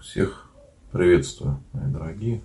Всех приветствую, мои дорогие.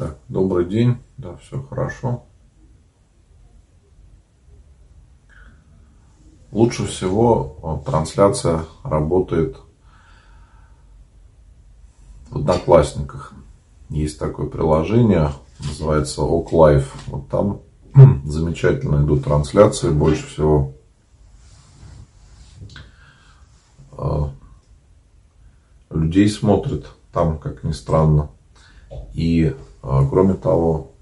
Так, добрый день. Да, все хорошо. Лучше всего трансляция работает в Одноклассниках. Есть такое приложение, называется OkLive. Вот там замечательно идут трансляции, больше всего а, людей смотрит там, как ни странно. И а, кроме того,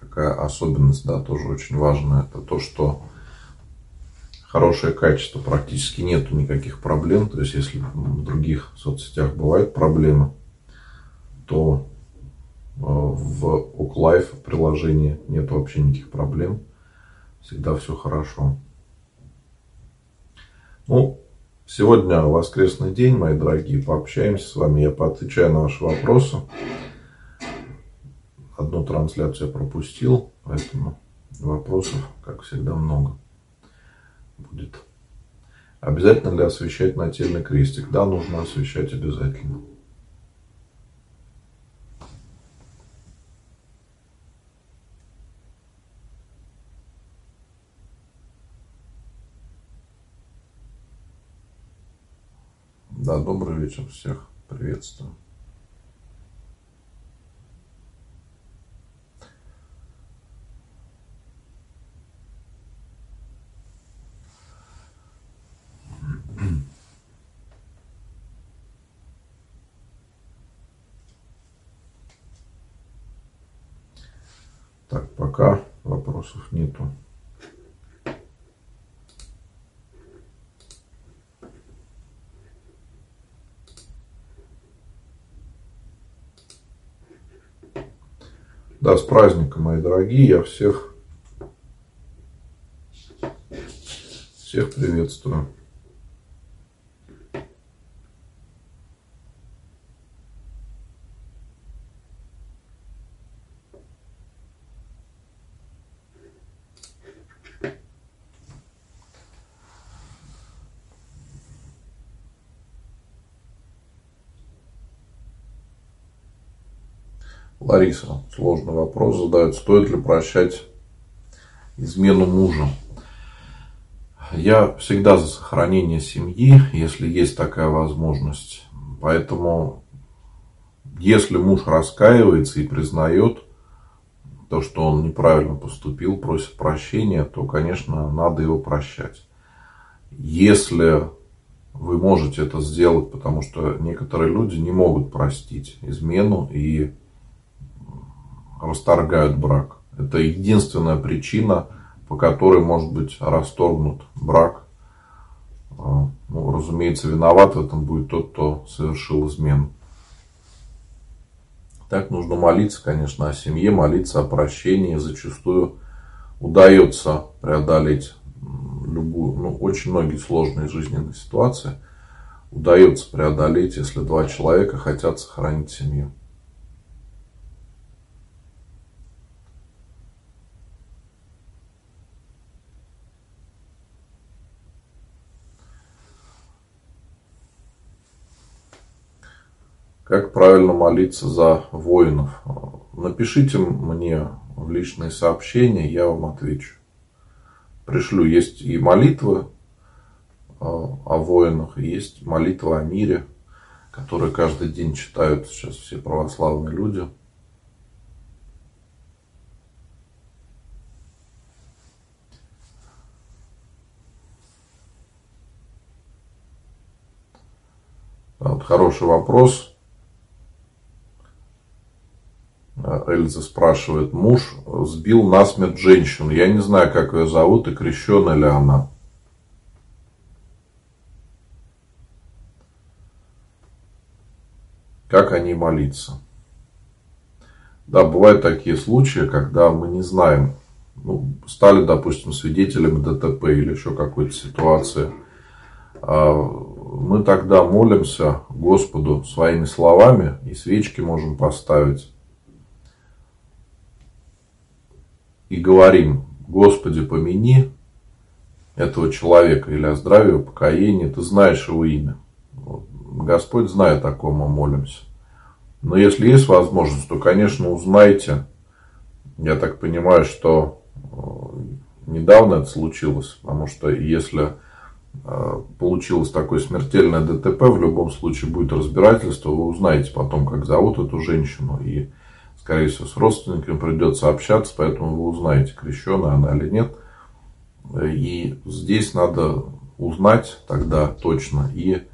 такая особенность, да, тоже очень важная, это то, что хорошее качество, практически нету никаких проблем. То есть, если в других соцсетях бывают проблемы, то а, в OkLife приложении нет вообще никаких проблем. Всегда все хорошо. Ну, сегодня воскресный день, мои дорогие, пообщаемся с вами. Я поотвечаю на ваши вопросы одну трансляцию пропустил, поэтому вопросов, как всегда, много будет. Обязательно ли освещать нательный крестик? Да, нужно освещать обязательно. Да, добрый вечер всех. Приветствую. Так, пока вопросов нету. Да, с праздником, мои дорогие. Я всех, всех приветствую. Лариса, сложный вопрос задает. Стоит ли прощать измену мужа? Я всегда за сохранение семьи, если есть такая возможность. Поэтому, если муж раскаивается и признает то, что он неправильно поступил, просит прощения, то, конечно, надо его прощать. Если вы можете это сделать, потому что некоторые люди не могут простить измену и расторгают брак. Это единственная причина, по которой может быть расторгнут брак. А, ну, разумеется, виноват в этом будет тот, кто совершил измену. Так нужно молиться, конечно, о семье, молиться о прощении. Зачастую удается преодолеть любую, ну, очень многие сложные жизненные ситуации. Удается преодолеть, если два человека хотят сохранить семью. Как правильно молиться за воинов? Напишите мне в личные сообщения, я вам отвечу. Пришлю, есть и молитвы а, о воинах, есть молитва о мире, которую каждый день читают сейчас все православные люди. Вот хороший вопрос. Эльза спрашивает, муж сбил насмерть женщину. Я не знаю, как ее зовут и крещена ли она. Как о ней молиться? Да, бывают такие случаи, когда мы не знаем, ну, стали, допустим, свидетелями ДТП или еще какой-то ситуации. А мы тогда молимся Господу своими словами и свечки можем поставить. И говорим, Господи, помяни этого человека или о здравии, о покоении, ты знаешь его имя. Господь знает, о ком мы молимся. Но если есть возможность, то, конечно, узнайте. Я так понимаю, что э, недавно это случилось, потому что если э, получилось такое смертельное ДТП, в любом случае будет разбирательство, вы узнаете потом, как зовут эту женщину, и, скорее всего, с родственниками придется общаться, поэтому вы узнаете, крещенная она или нет. И здесь надо узнать тогда точно и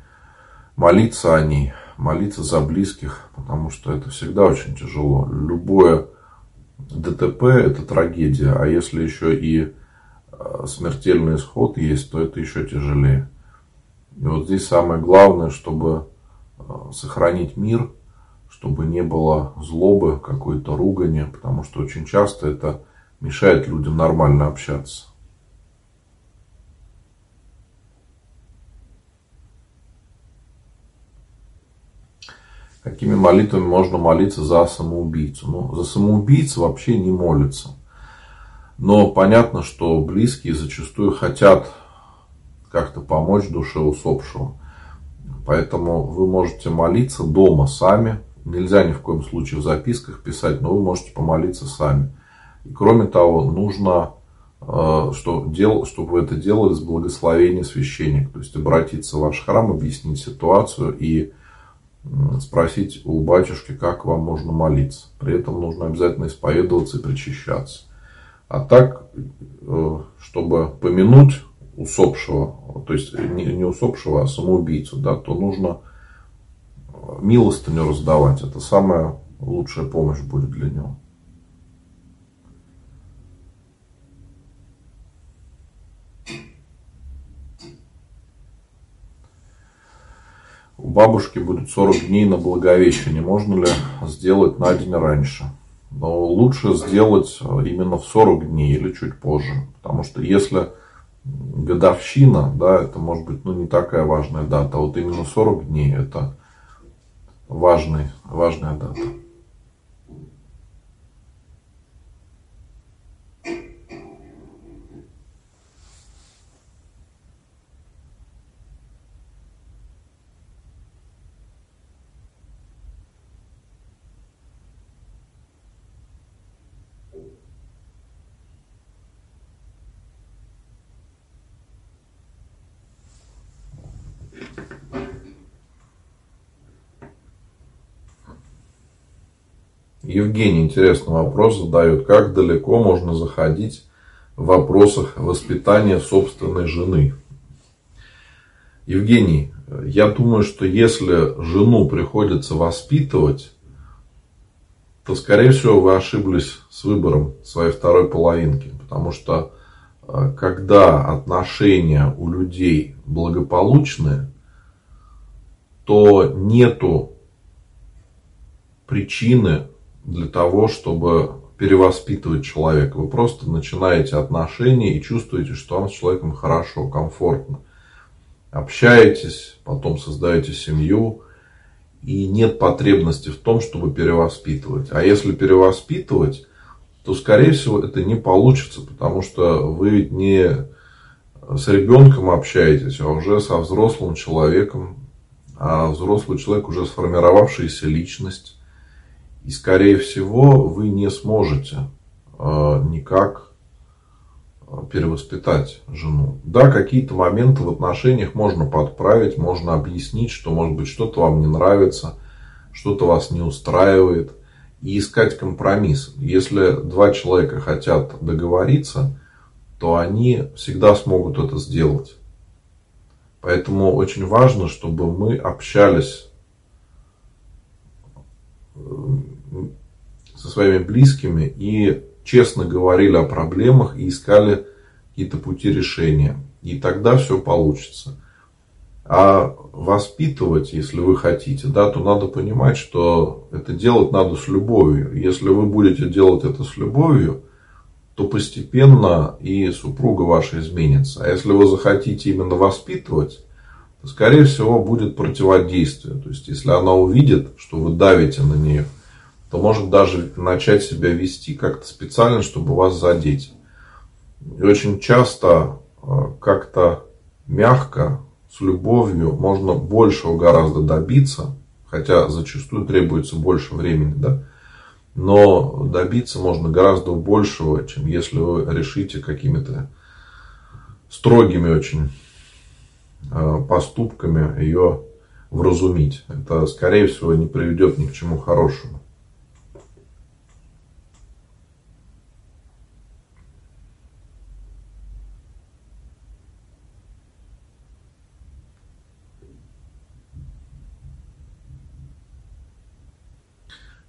молиться о ней, молиться за близких, потому что это всегда очень тяжело. Любое ДТП – это трагедия, а если еще и э, смертельный исход есть, то это еще тяжелее. И вот здесь самое главное, чтобы э, сохранить мир, чтобы не было злобы, какой-то ругани, потому что очень часто это мешает людям нормально общаться. какими молитвами можно молиться за самоубийцу. Ну, за самоубийцу вообще не молятся. Но понятно, что близкие зачастую хотят как-то помочь душе усопшего. Поэтому вы можете молиться дома сами. Нельзя ни в коем случае в записках писать, но вы можете помолиться сами. И кроме того, нужно, э, что дел, чтобы вы это делали с благословения священника. То есть обратиться в ваш храм, объяснить ситуацию и спросить у батюшки, как вам можно молиться. При этом нужно обязательно исповедоваться и причащаться. А так, э, чтобы помянуть усопшего, то есть не усопшего, а самоубийцу, да, то нужно милостыню раздавать. Это самая лучшая помощь будет для него. У бабушки будет 40 дней на Благовещение. Можно ли сделать на день раньше? Но лучше сделать именно в 40 дней или чуть позже. Потому что если годовщина, да, это может быть ну, не такая важная дата. А вот именно 40 дней это важный, важная дата. Евгений интересный вопрос задает. Как далеко можно заходить в вопросах воспитания собственной жены? Евгений, я думаю, что если жену приходится воспитывать, то, скорее всего, вы ошиблись с выбором своей второй половинки. Потому что, э, когда отношения у людей благополучные, то нету причины для того, чтобы перевоспитывать человека. Вы просто начинаете отношения и чувствуете, что вам с человеком хорошо, комфортно. Общаетесь, потом создаете семью, и нет потребности в том, чтобы перевоспитывать. А если перевоспитывать, то, скорее всего, это не получится, потому что вы ведь не с ребенком общаетесь, а уже со взрослым человеком. А взрослый человек уже сформировавшаяся личность и, скорее всего, вы не сможете э, никак э, перевоспитать жену. Да, какие-то моменты в отношениях можно подправить, можно объяснить, что, может быть, что-то вам не нравится, что-то вас не устраивает, и искать компромисс. Если два человека хотят договориться, то они всегда смогут это сделать. Поэтому очень важно, чтобы мы общались э, со своими близкими и честно говорили о проблемах и искали какие-то пути решения. И тогда все получится. А воспитывать, если вы хотите, да, то надо понимать, что это делать надо с любовью. Если вы будете делать это с любовью, то постепенно и супруга ваша изменится. А если вы захотите именно воспитывать, то, скорее всего, будет противодействие. То есть, если она увидит, что вы давите на нее, то может даже начать себя вести как-то специально, чтобы вас задеть. И очень часто э, как-то мягко с любовью можно большего гораздо добиться, хотя зачастую требуется больше времени, да, но добиться можно гораздо большего, чем если вы решите какими-то строгими очень э, поступками ее вразумить. Это, скорее всего, не приведет ни к чему хорошему.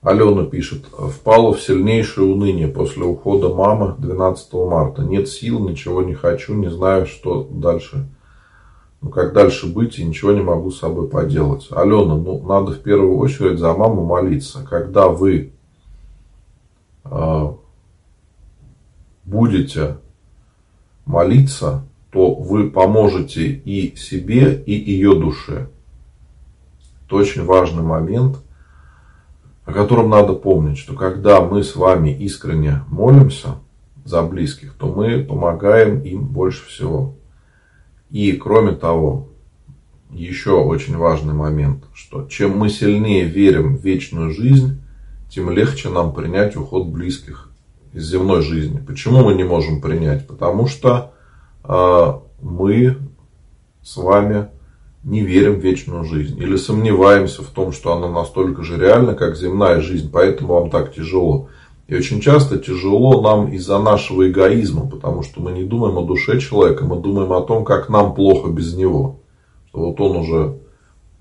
Алена пишет, впала в сильнейшее уныние после ухода мамы 12 марта. Нет сил, ничего не хочу, не знаю, что дальше. Ну, как дальше быть, и ничего не могу с собой поделать. Алена, ну, надо в первую очередь за маму молиться. Когда вы э, будете молиться, то вы поможете и себе, и ее душе. Это очень важный момент – о котором надо помнить, что когда мы с вами искренне молимся за близких, то мы помогаем им больше всего. И кроме того, еще очень важный момент, что чем мы сильнее верим в вечную жизнь, тем легче нам принять уход близких из земной жизни. Почему мы не можем принять? Потому что э, мы с вами не верим в вечную жизнь или сомневаемся в том, что она настолько же реальна, как земная жизнь, поэтому вам так тяжело. И очень часто тяжело нам из-за нашего эгоизма, потому что мы не думаем о душе человека, мы думаем о том, как нам плохо без него. Что вот он уже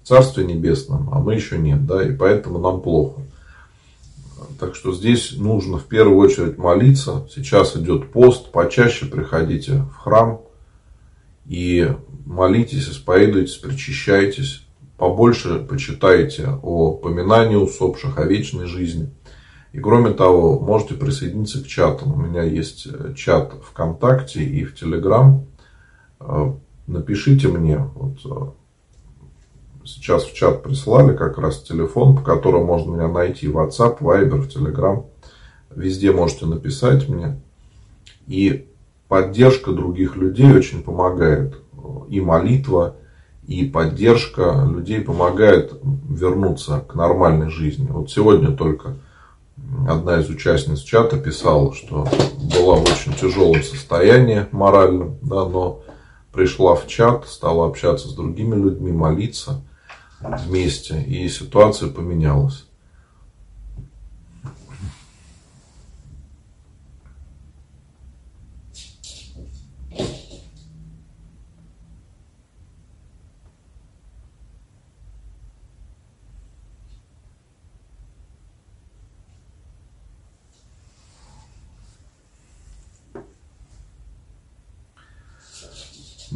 в Царстве Небесном, а мы еще нет, да, и поэтому нам плохо. Так что здесь нужно в первую очередь молиться. Сейчас идет пост, почаще приходите в храм и молитесь, исповедуйтесь, причащайтесь, побольше почитайте о поминании усопших, о вечной жизни. И кроме того, можете присоединиться к чатам. У меня есть э, чат ВКонтакте и в Телеграм. Э, напишите мне. Вот э, сейчас в чат прислали как раз телефон, по которому можно меня найти. WhatsApp, Viber, в Telegram. Везде можете написать мне. И поддержка других людей очень помогает и молитва, и поддержка людей помогает вернуться к нормальной жизни. Вот сегодня только одна из участниц чата писала, что была в очень тяжелом состоянии моральном, да, но пришла в чат, стала общаться с другими людьми, молиться вместе, и ситуация поменялась.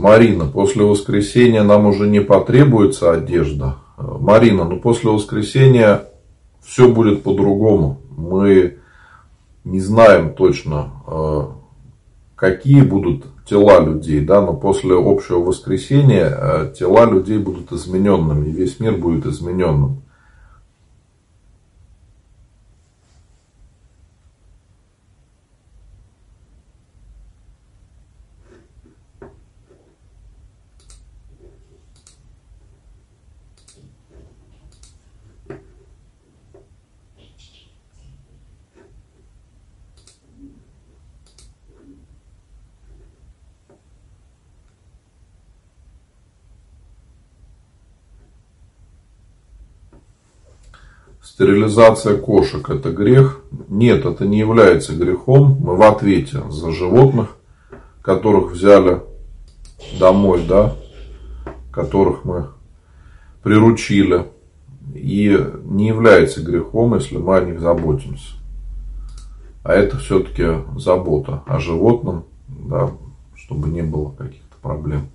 Марина, после воскресения нам уже не потребуется одежда. Марина, ну после воскресения все будет по-другому. Мы не знаем точно, э, какие будут тела людей, да, но после общего воскресения э, тела людей будут измененными, весь мир будет измененным. Стерилизация кошек – это грех? Нет, это не является грехом. Мы в ответе за животных, которых взяли домой, да. которых мы приручили, и не является грехом, если мы о них заботимся. А это все-таки забота о животном, да, чтобы не было каких-то проблем.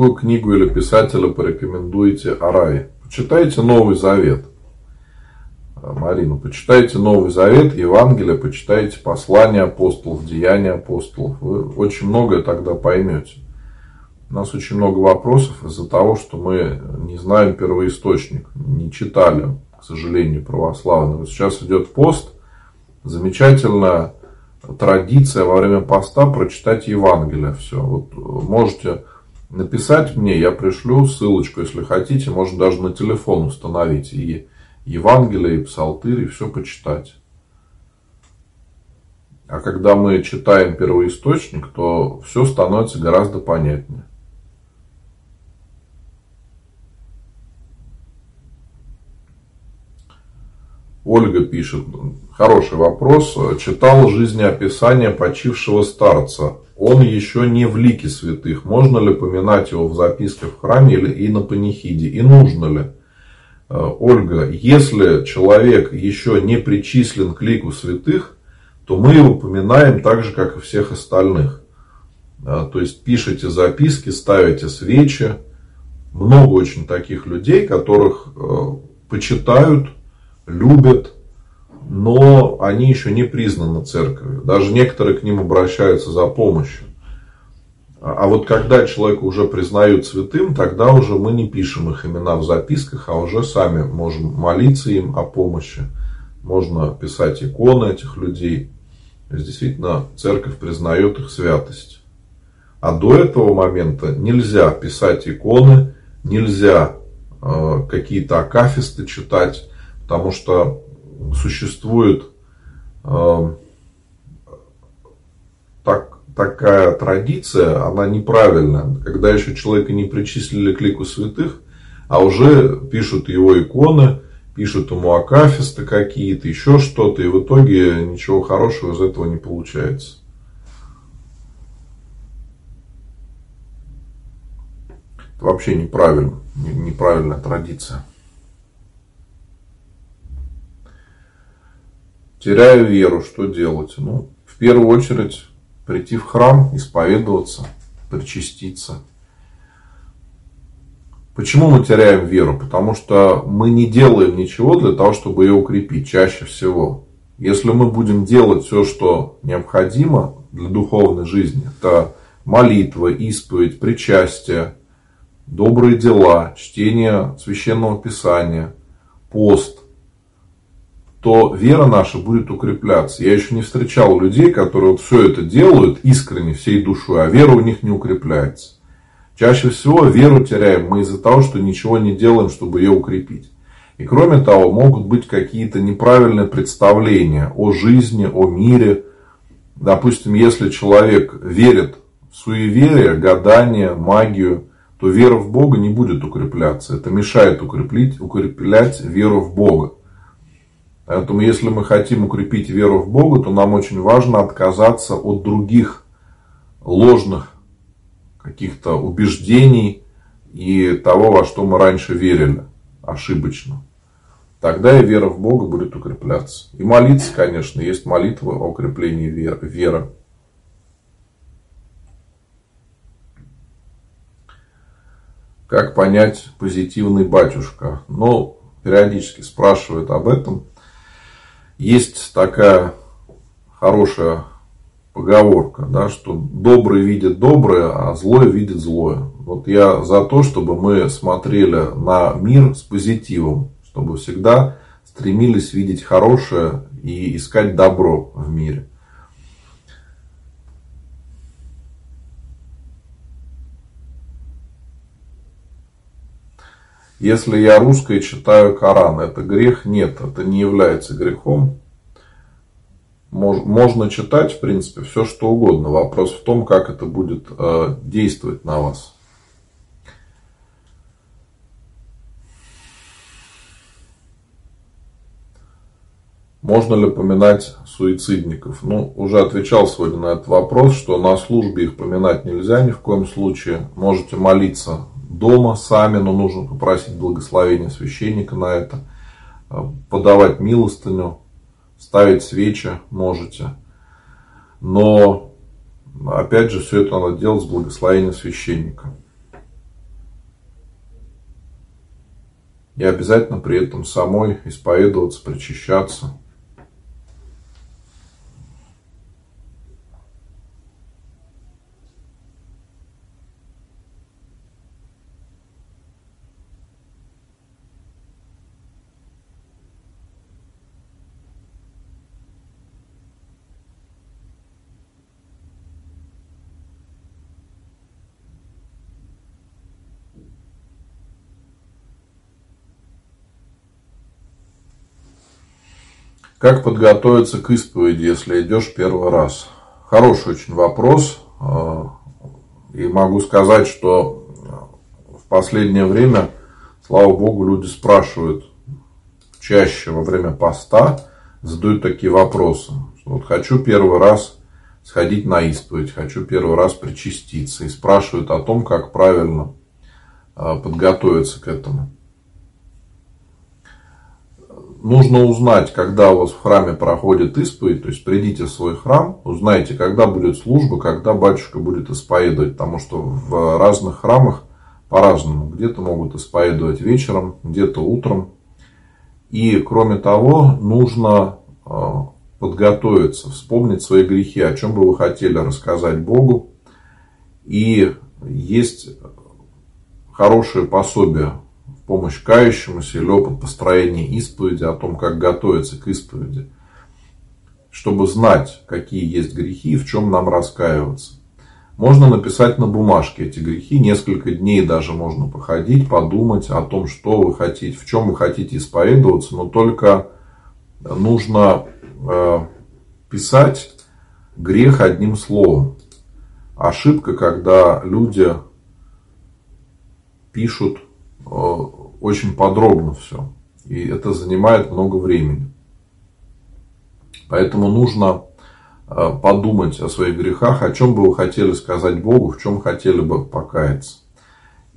Какую книгу или писателя порекомендуете о рае? Почитайте Новый Завет. Марина, почитайте Новый Завет, Евангелие, почитайте послания апостолов, деяния апостолов. Вы очень многое тогда поймете. У нас очень много вопросов из-за того, что мы не знаем первоисточник, не читали, к сожалению, православный. Вот сейчас идет пост, замечательная традиция во время поста прочитать Евангелие. Все. Вот можете написать мне, я пришлю ссылочку, если хотите, можно даже на телефон установить и Евангелие, и Псалтырь, и все почитать. А когда мы читаем первоисточник, то все становится гораздо понятнее. Ольга пишет, хороший вопрос. Читал жизнеописание почившего старца он еще не в лике святых. Можно ли поминать его в записках в храме или и на панихиде? И нужно ли? Э, Ольга, если человек еще не причислен к лику святых, то мы его поминаем так же, как и всех остальных. Э, то есть пишите записки, ставите свечи. Много очень таких людей, которых э, почитают, любят, но они еще не признаны церковью. Даже некоторые к ним обращаются за помощью. А вот когда человека уже признают святым, тогда уже мы не пишем их имена в записках, а уже сами можем молиться им о помощи. Можно писать иконы этих людей. То есть, действительно, церковь признает их святость. А до этого момента нельзя писать иконы, нельзя э, какие-то акафисты читать, потому что существует э, так, такая традиция, она неправильная, когда еще человека не причислили к лику святых, а уже пишут его иконы, пишут ему акафисты какие-то, еще что-то, и в итоге ничего хорошего из этого не получается. Это вообще неправильно, неправильная традиция. Теряю веру, что делать? Ну, в первую очередь, прийти в храм, исповедоваться, причаститься. Почему мы теряем веру? Потому что мы не делаем ничего для того, чтобы ее укрепить, чаще всего. Если мы будем делать все, что необходимо для духовной жизни, это молитва, исповедь, причастие, добрые дела, чтение священного писания, пост, то вера наша будет укрепляться. Я еще не встречал людей, которые вот все это делают искренне, всей душой, а вера у них не укрепляется. Чаще всего веру теряем мы из-за того, что ничего не делаем, чтобы ее укрепить. И кроме того, могут быть какие-то неправильные представления о жизни, о мире. Допустим, если человек верит в суеверие, гадание, магию, то вера в Бога не будет укрепляться. Это мешает укреплять, укреплять веру в Бога. Поэтому, если мы хотим укрепить веру в Бога, то нам очень важно отказаться от других ложных каких-то убеждений и того, во что мы раньше верили ошибочно. Тогда и вера в Бога будет укрепляться. И молиться, конечно, есть молитва о укреплении веры. Как понять позитивный батюшка? Ну, периодически спрашивают об этом. Есть такая хорошая поговорка, да, что добрый видит доброе, а злое видит злое. Вот я за то, чтобы мы смотрели на мир с позитивом, чтобы всегда стремились видеть хорошее и искать добро в мире. Если я русской читаю Коран, это грех? Нет, это не является грехом. Можно читать, в принципе, все что угодно. Вопрос в том, как это будет э, действовать на вас. Можно ли поминать суицидников? Ну, уже отвечал сегодня на этот вопрос, что на службе их поминать нельзя ни в коем случае. Можете молиться дома сами, но нужно попросить благословения священника на это. Подавать милостыню, ставить свечи можете. Но, опять же, все это надо делать с благословения священника. И обязательно при этом самой исповедоваться, причащаться. Как подготовиться к исповеди, если идешь первый раз? Хороший очень вопрос. А, и могу сказать, что в последнее время, слава богу, люди спрашивают чаще во время поста, задают такие вопросы. Вот хочу первый раз сходить на исповедь, хочу первый раз причаститься. И спрашивают о том, как правильно а, подготовиться к этому нужно узнать, когда у вас в храме проходит исповедь, то есть придите в свой храм, узнайте, когда будет служба, когда батюшка будет исповедовать, потому что в разных храмах по-разному. Где-то могут исповедовать вечером, где-то утром. И кроме того, нужно а, подготовиться, вспомнить свои грехи, о чем бы вы хотели рассказать Богу. И есть хорошее пособие помощь кающемуся или опыт построения исповеди, о том, как готовиться к исповеди, чтобы знать, какие есть грехи и в чем нам раскаиваться. Можно написать на бумажке эти грехи, несколько дней даже можно походить, подумать о том, что вы хотите, в чем вы хотите исповедоваться, но только нужно э, писать грех одним словом. Ошибка, когда люди пишут э, очень подробно все. И это занимает много времени. Поэтому нужно э, подумать о своих грехах, о чем бы вы хотели сказать Богу, в чем хотели бы покаяться.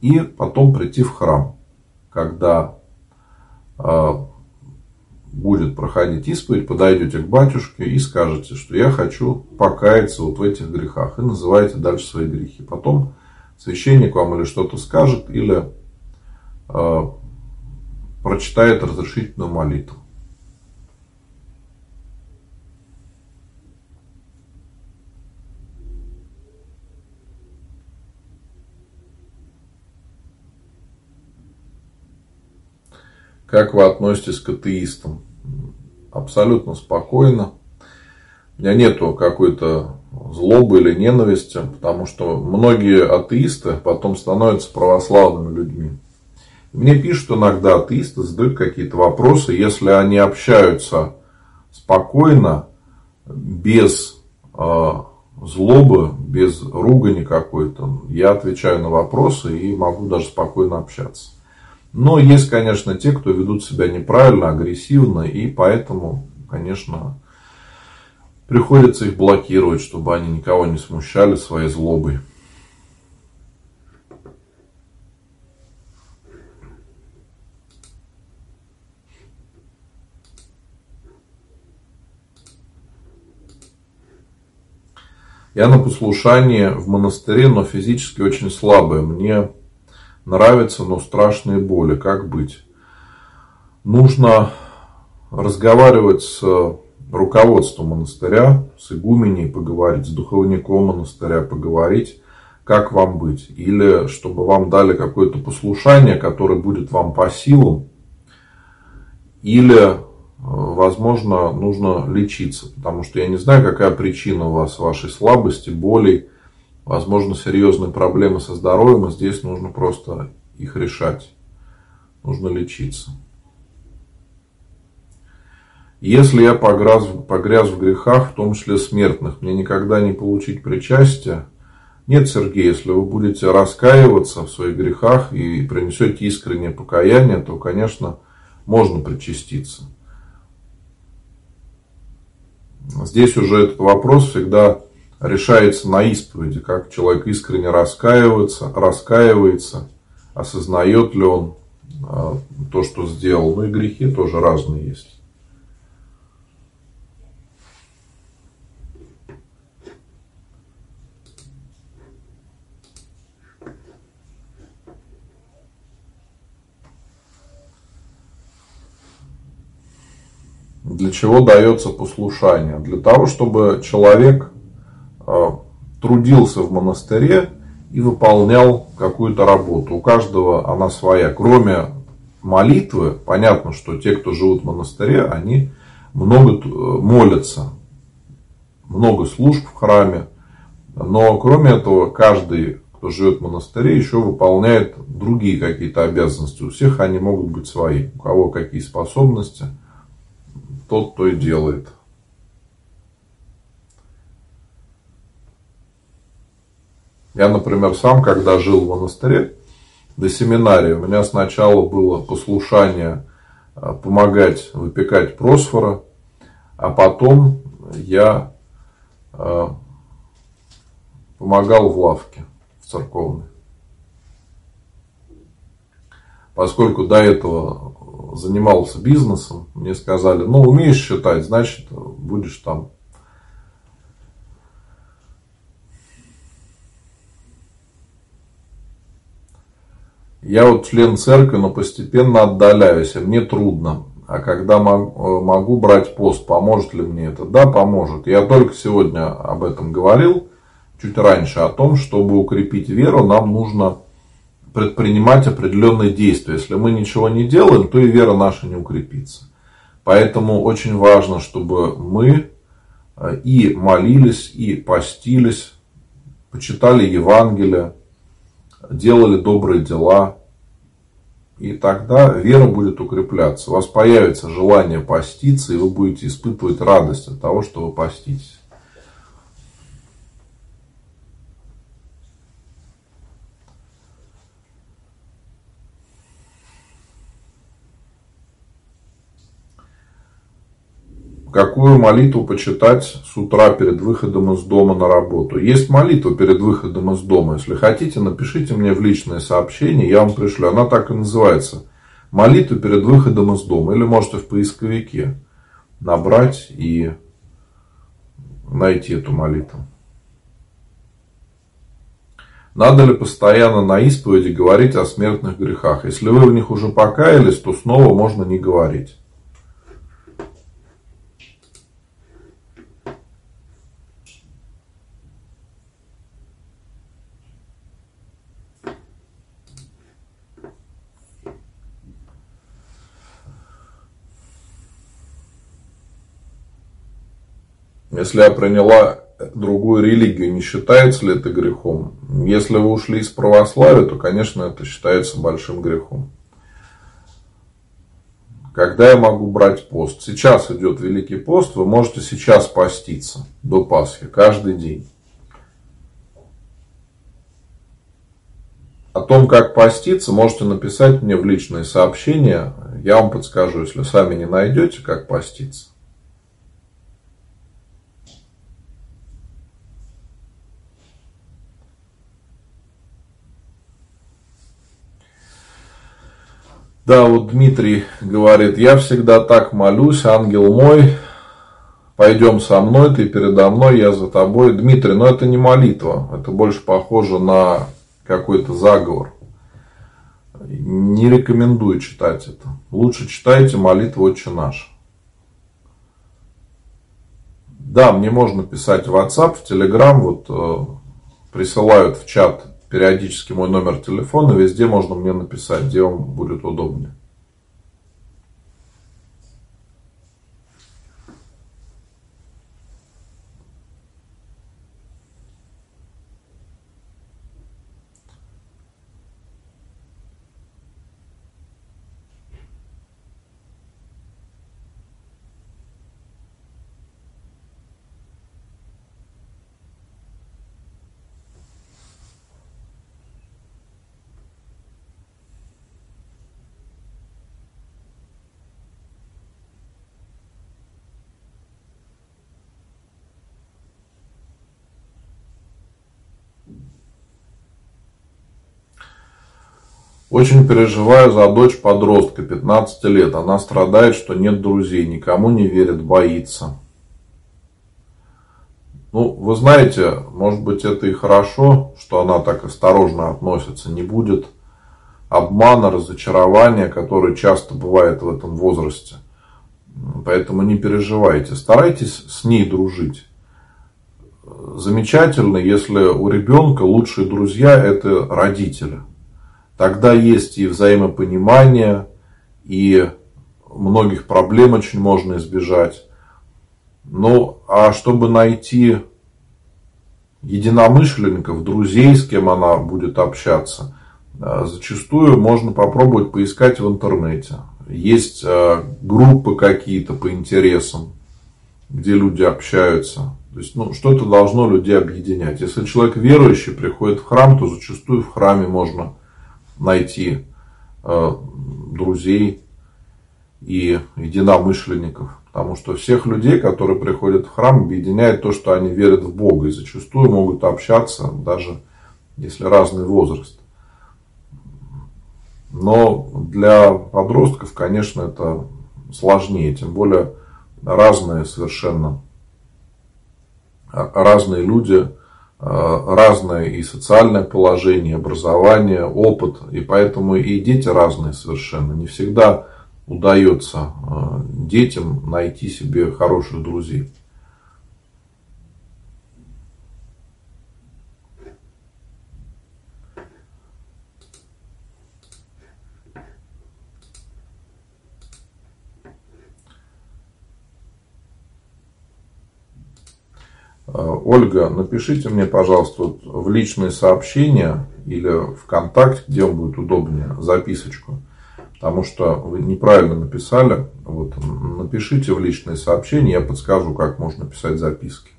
И потом прийти в храм, когда э, будет проходить исповедь, подойдете к батюшке и скажете, что я хочу покаяться вот в этих грехах. И называете дальше свои грехи. Потом священник вам или что-то скажет, или прочитает разрешительную молитву. Как вы относитесь к атеистам? Абсолютно спокойно. У меня нету какой-то злобы или ненависти, потому что многие атеисты потом становятся православными людьми. Мне пишут иногда атеисты, задают какие-то вопросы. Если они общаются спокойно, без э, злобы, без ругани какой-то, я отвечаю на вопросы и могу даже спокойно общаться. Но есть, конечно, те, кто ведут себя неправильно, агрессивно, и поэтому, конечно, приходится их блокировать, чтобы они никого не смущали своей злобой. Я на послушании в монастыре, но физически очень слабое. Мне нравится, но страшные боли. Как быть? Нужно разговаривать с руководством монастыря, с игуменей поговорить, с духовником монастыря поговорить, как вам быть. Или чтобы вам дали какое-то послушание, которое будет вам по силам. Или возможно, нужно лечиться, потому что я не знаю, какая причина у вас вашей слабости, болей, возможно, серьезные проблемы со здоровьем, и здесь нужно просто их решать. нужно лечиться. Если я погряз, погряз в грехах, в том числе смертных, мне никогда не получить причастия? Нет, Сергей, если вы будете раскаиваться в своих грехах и принесете искреннее покаяние, то, конечно, можно причаститься. Здесь уже этот вопрос всегда решается на исповеди, как человек искренне раскаивается, раскаивается, осознает ли он а, то, что сделал. Ну и грехи тоже разные есть. Для чего дается послушание? Для того, чтобы человек э, трудился в монастыре и выполнял какую-то работу. У каждого она своя. Кроме молитвы, понятно, что те, кто живут в монастыре, они много э, молятся, много служб в храме. Но кроме этого, каждый, кто живет в монастыре, еще выполняет другие какие-то обязанности. У всех они могут быть свои. У кого какие способности – тот то и делает. Я, например, сам, когда жил в монастыре, до семинарии, у меня сначала было послушание а, помогать выпекать просфора, а потом я а, помогал в лавке в церковной. Поскольку до этого занимался бизнесом, мне сказали, ну, умеешь считать, значит, будешь там. Я вот член церкви, но постепенно отдаляюсь, и мне трудно. А когда могу брать пост, поможет ли мне это? Да, поможет. Я только сегодня об этом говорил, чуть раньше, о том, чтобы укрепить веру, нам нужно предпринимать определенные действия. Если мы ничего не делаем, то и вера наша не укрепится. Поэтому очень важно, чтобы мы э, и молились, и постились, почитали Евангелие, делали добрые дела. И тогда вера будет укрепляться. У вас появится желание поститься, и вы будете испытывать радость от того, что вы поститесь. Какую молитву почитать с утра перед выходом из дома на работу? Есть молитва перед выходом из дома. Если хотите, напишите мне в личное сообщение, я вам пришлю. Она так и называется. Молитва перед выходом из дома. Или можете в поисковике набрать и найти эту молитву. Надо ли постоянно на исповеди говорить о смертных грехах? Если вы в них уже покаялись, то снова можно не говорить. Если я приняла другую религию, не считается ли это грехом? Если вы ушли из православия, то, конечно, это считается большим грехом. Когда я могу брать пост? Сейчас идет Великий пост, вы можете сейчас поститься до Пасхи, каждый день. О том, как поститься, можете написать мне в личные сообщения. Я вам подскажу, если сами не найдете, как поститься. Да, вот Дмитрий говорит, я всегда так молюсь, ангел мой, пойдем со мной, ты передо мной, я за тобой. Дмитрий, но это не молитва, это больше похоже на какой-то заговор. Не рекомендую читать это. Лучше читайте молитву «Отче наш». Да, мне можно писать в WhatsApp, в Telegram, вот э, присылают в чат периодически мой номер телефона, везде можно мне написать, где вам будет удобнее. Очень переживаю за дочь подростка, 15 лет. Она страдает, что нет друзей, никому не верит, боится. Ну, вы знаете, может быть, это и хорошо, что она так осторожно относится. Не будет обмана, разочарования, которое часто бывает в этом возрасте. Поэтому не переживайте. Старайтесь с ней дружить. Замечательно, если у ребенка лучшие друзья – это родители. Тогда есть и взаимопонимание, и многих проблем очень можно избежать. Ну, а чтобы найти единомышленников, друзей, с кем она будет общаться, э, зачастую можно попробовать поискать в интернете. Есть э, группы какие-то по интересам, где люди общаются. То есть, ну, что-то должно людей объединять. Если человек верующий приходит в храм, то зачастую в храме можно найти э, друзей и единомышленников. Потому что всех людей, которые приходят в храм, объединяет то, что они верят в Бога. И зачастую могут общаться, даже если разный возраст. Но для подростков, конечно, это сложнее. Тем более разные совершенно разные люди, разное и социальное положение, образование, опыт. И поэтому и дети разные совершенно. Не всегда удается э, детям найти себе хороших друзей. Ольга, напишите мне, пожалуйста, в личные сообщения или ВКонтакте, где вам будет удобнее, записочку потому что вы неправильно написали. Вот, напишите в личные сообщения, я подскажу, как можно писать записки.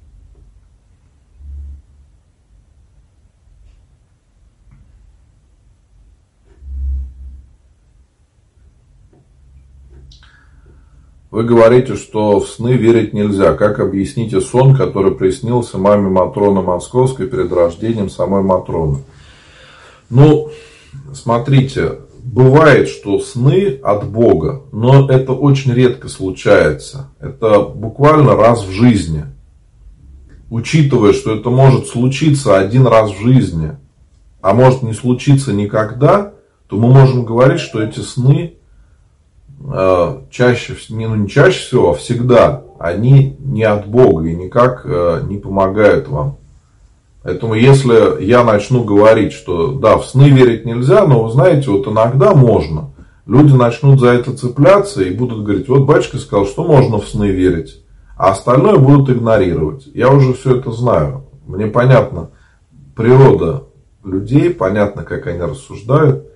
Вы говорите, что в сны верить нельзя. Как объясните сон, который приснился маме Матроны Московской перед рождением самой Матроны? Ну, смотрите, бывает, что сны от Бога, но это очень редко случается. Это буквально раз в жизни. Учитывая, что это может случиться один раз в жизни, а может не случиться никогда, то мы можем говорить, что эти сны чаще, не, ну не чаще всего, а всегда, они не от Бога и никак э, не помогают вам. Поэтому если я начну говорить, что да, в сны верить нельзя, но вы знаете, вот иногда можно, люди начнут за это цепляться и будут говорить, вот батюшка сказал, что можно в сны верить, а остальное будут игнорировать. Я уже все это знаю. Мне понятна природа людей, понятно, как они рассуждают.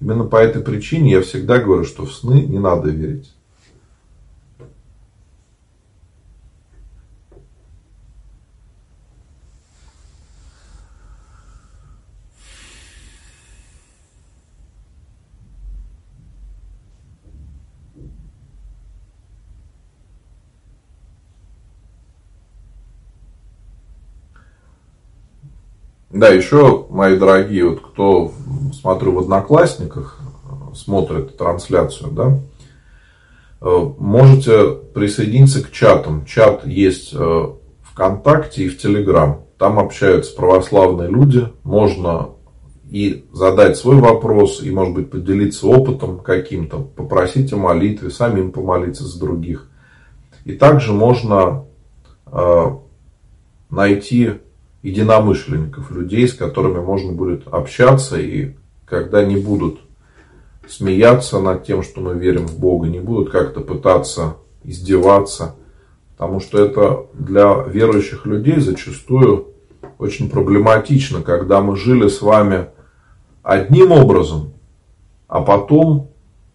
Именно по этой причине я всегда говорю, что в сны не надо верить. Да, еще, мои дорогие, вот кто, смотрю, в Одноклассниках, смотрит трансляцию, да, э, можете присоединиться к чатам. Чат есть э, ВКонтакте и в Телеграм. Там общаются православные люди. Можно и задать свой вопрос, и, может быть, поделиться опытом каким-то, попросить о молитве, самим помолиться за других. И также можно э, найти единомышленников, людей, с которыми можно будет общаться, и когда не будут смеяться над тем, что мы верим в Бога, не будут как-то пытаться издеваться, потому что это для верующих людей зачастую очень проблематично, когда мы жили с вами одним образом, а потом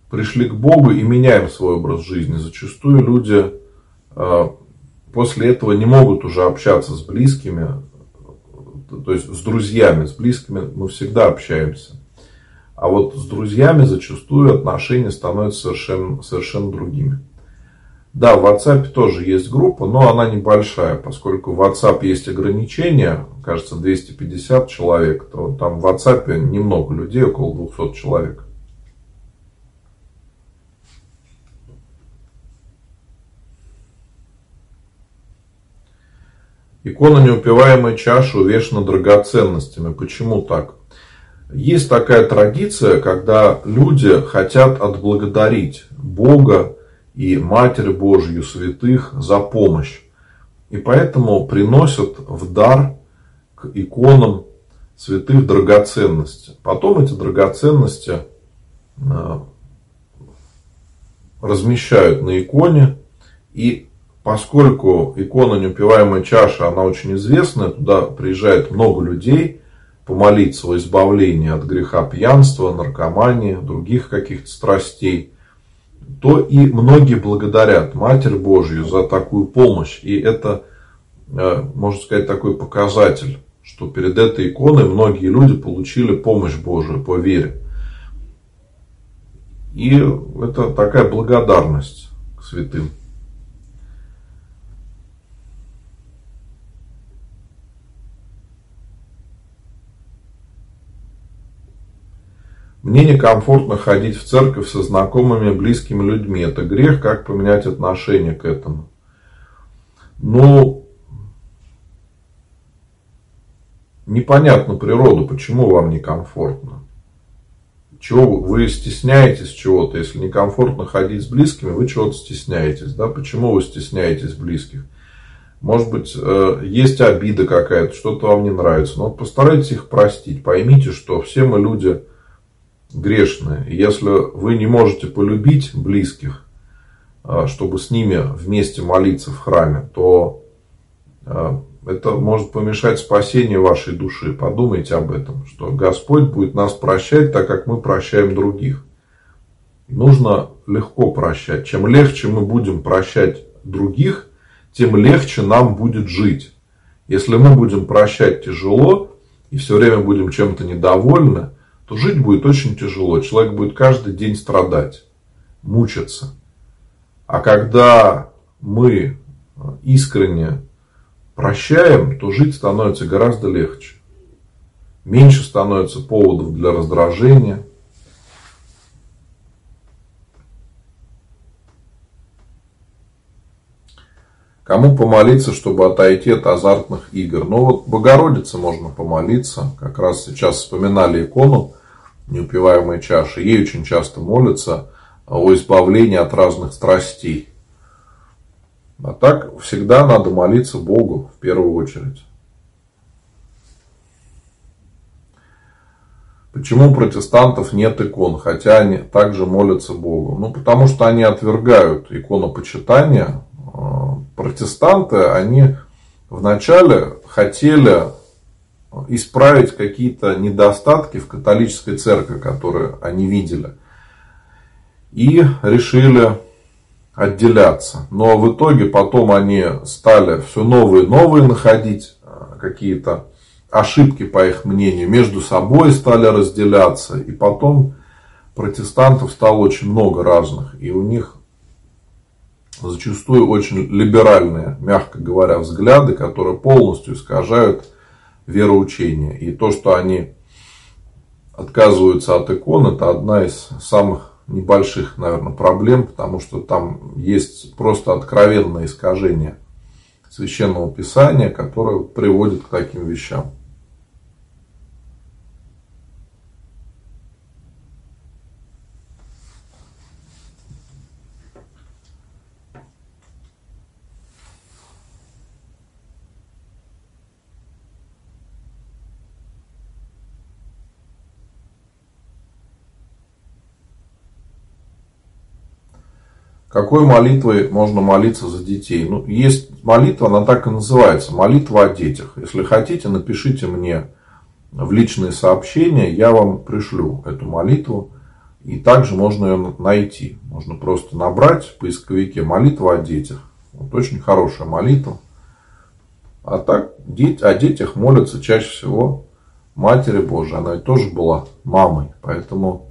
пришли к Богу и меняем свой образ жизни. Зачастую люди э, после этого не могут уже общаться с близкими, то есть с друзьями, с близкими мы всегда общаемся. А вот с друзьями зачастую отношения становятся совершенно, совершенно другими. Да, в WhatsApp тоже есть группа, но она небольшая, поскольку в WhatsApp есть ограничения, кажется, 250 человек, то там в WhatsApp немного людей, около 200 человек. Икона неупиваемой чаши увешана драгоценностями. Почему так? Есть такая традиция, когда люди хотят отблагодарить Бога и Матерь Божью, святых за помощь. И поэтому приносят в дар к иконам святых драгоценности. Потом эти драгоценности э, размещают на иконе. И поскольку икона неупиваемая чаша, она очень известная, туда приезжает много людей помолиться о избавлении от греха пьянства, наркомании, других каких-то страстей – то и многие благодарят Матерь Божью за такую помощь. И это, э, можно сказать, такой показатель, что перед этой иконой многие люди получили помощь Божию по вере. И это такая благодарность к святым. Мне некомфортно ходить в церковь со знакомыми, близкими людьми. Это грех, как поменять отношение к этому? Ну, непонятно природу, почему вам некомфортно. Чего вы стесняетесь чего-то? Если некомфортно ходить с близкими, вы чего-то стесняетесь. Да? Почему вы стесняетесь близких? Может быть, э, есть обида какая-то, что-то вам не нравится. Но вот постарайтесь их простить. Поймите, что все мы люди грешные. И если вы не можете полюбить близких, а, чтобы с ними вместе молиться в храме, то а, это может помешать спасению вашей души. Подумайте об этом, что Господь будет нас прощать, так как мы прощаем других. Нужно легко прощать. Чем легче мы будем прощать других, тем легче нам будет жить. Если мы будем прощать тяжело и все время будем чем-то недовольны, то жить будет очень тяжело. Человек будет каждый день страдать, мучиться. А когда мы искренне прощаем, то жить становится гораздо легче. Меньше становится поводов для раздражения. Кому помолиться, чтобы отойти от азартных игр? Ну вот Богородице можно помолиться. Как раз сейчас вспоминали икону неупиваемой чаши. Ей очень часто молятся о избавлении от разных страстей. А так всегда надо молиться Богу в первую очередь. Почему у протестантов нет икон, хотя они также молятся Богу? Ну, потому что они отвергают иконопочитание. А, протестанты, они вначале хотели исправить какие-то недостатки в католической церкви, которые они видели. И решили отделяться. Но в итоге потом они стали все новые и новые находить э, какие-то ошибки, по их мнению, между собой стали разделяться. И потом протестантов стало очень много разных. И у них зачастую очень либеральные, мягко говоря, взгляды, которые полностью искажают вероучения. И то, что они отказываются от икон, это одна из самых небольших, наверное, проблем, потому что там есть просто откровенное искажение священного писания, которое приводит к таким вещам. Какой молитвой можно молиться за детей? Ну, есть молитва, она так и называется, молитва о детях. Если хотите, напишите мне в личные сообщения, я вам пришлю эту молитву. И также можно ее найти. Можно просто набрать в поисковике молитва о детях. Вот очень хорошая молитва. А так о детях молятся чаще всего Матери Божией. Она ведь тоже была мамой. Поэтому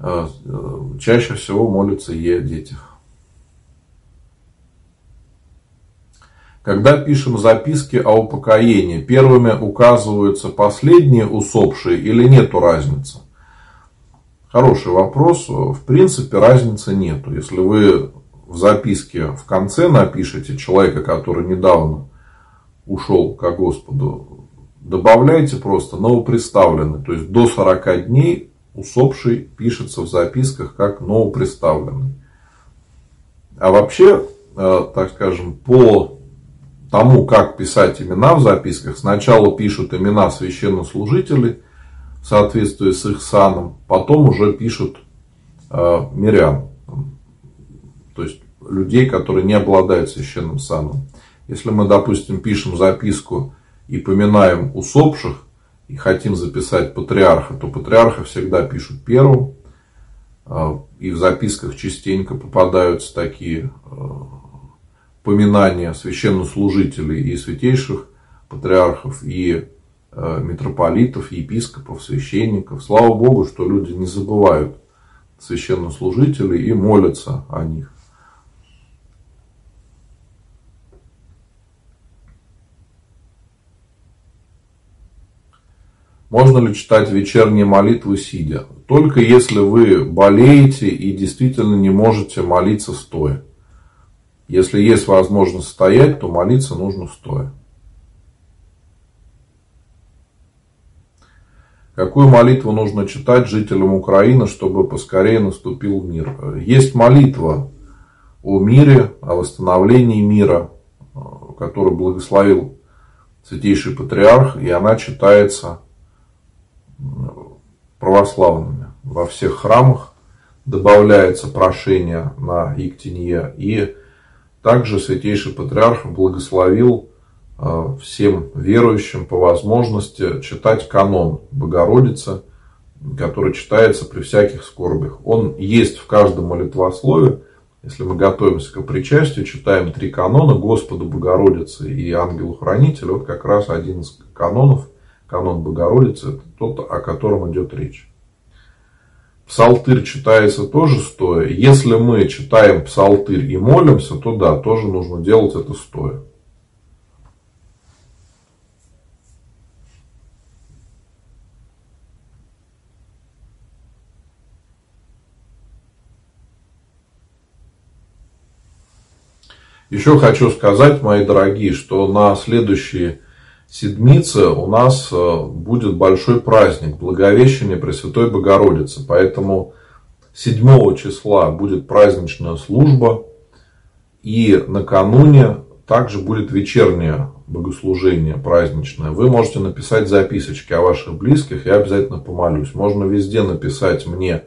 чаще всего молятся ей о детях. Когда пишем записки о упокоении, первыми указываются последние усопшие или нету разницы? Хороший вопрос. В принципе, разницы нету. Если вы в записке в конце напишите человека, который недавно ушел к Господу, добавляйте просто новоприставленный. То есть до 40 дней усопший пишется в записках как новоприставленный. А вообще, э, так скажем, по тому, как писать имена в записках, сначала пишут имена священнослужителей в соответствии с их саном, потом уже пишут э, мирян, то есть людей, которые не обладают священным саном. Если мы, допустим, пишем записку и поминаем усопших, и хотим записать патриарха, то патриарха всегда пишут первым. Э, и в записках частенько попадаются такие э, поминания священнослужителей и святейших патриархов, и э, митрополитов, епископов, священников. Слава Богу, что люди не забывают священнослужителей и молятся о них. Можно ли читать вечерние молитвы сидя? Только если вы болеете и действительно не можете молиться стоя. Если есть возможность стоять, то молиться нужно стоя. Какую молитву нужно читать жителям Украины, чтобы поскорее наступил мир? Есть молитва о мире, о восстановлении мира, который благословил Святейший Патриарх, и она читается православными. Во всех храмах добавляется прошение на Иктинье и также Святейший Патриарх благословил э, всем верующим по возможности читать канон Богородицы, который читается при всяких скорбях. Он есть в каждом молитвослове. Если мы готовимся к причастию, читаем три канона Господу Богородицы и Ангелу-Хранителю. Вот как раз один из канонов, канон Богородицы, это тот, о котором идет речь. Псалтырь читается тоже стоя. Если мы читаем псалтырь и молимся, то да, тоже нужно делать это стоя. Еще хочу сказать, мои дорогие, что на следующие седмице у нас э, будет большой праздник Благовещения Пресвятой Богородицы. Поэтому 7 числа будет праздничная служба. И накануне также будет вечернее богослужение праздничное. Вы можете написать записочки о ваших близких, я обязательно помолюсь. Можно везде написать мне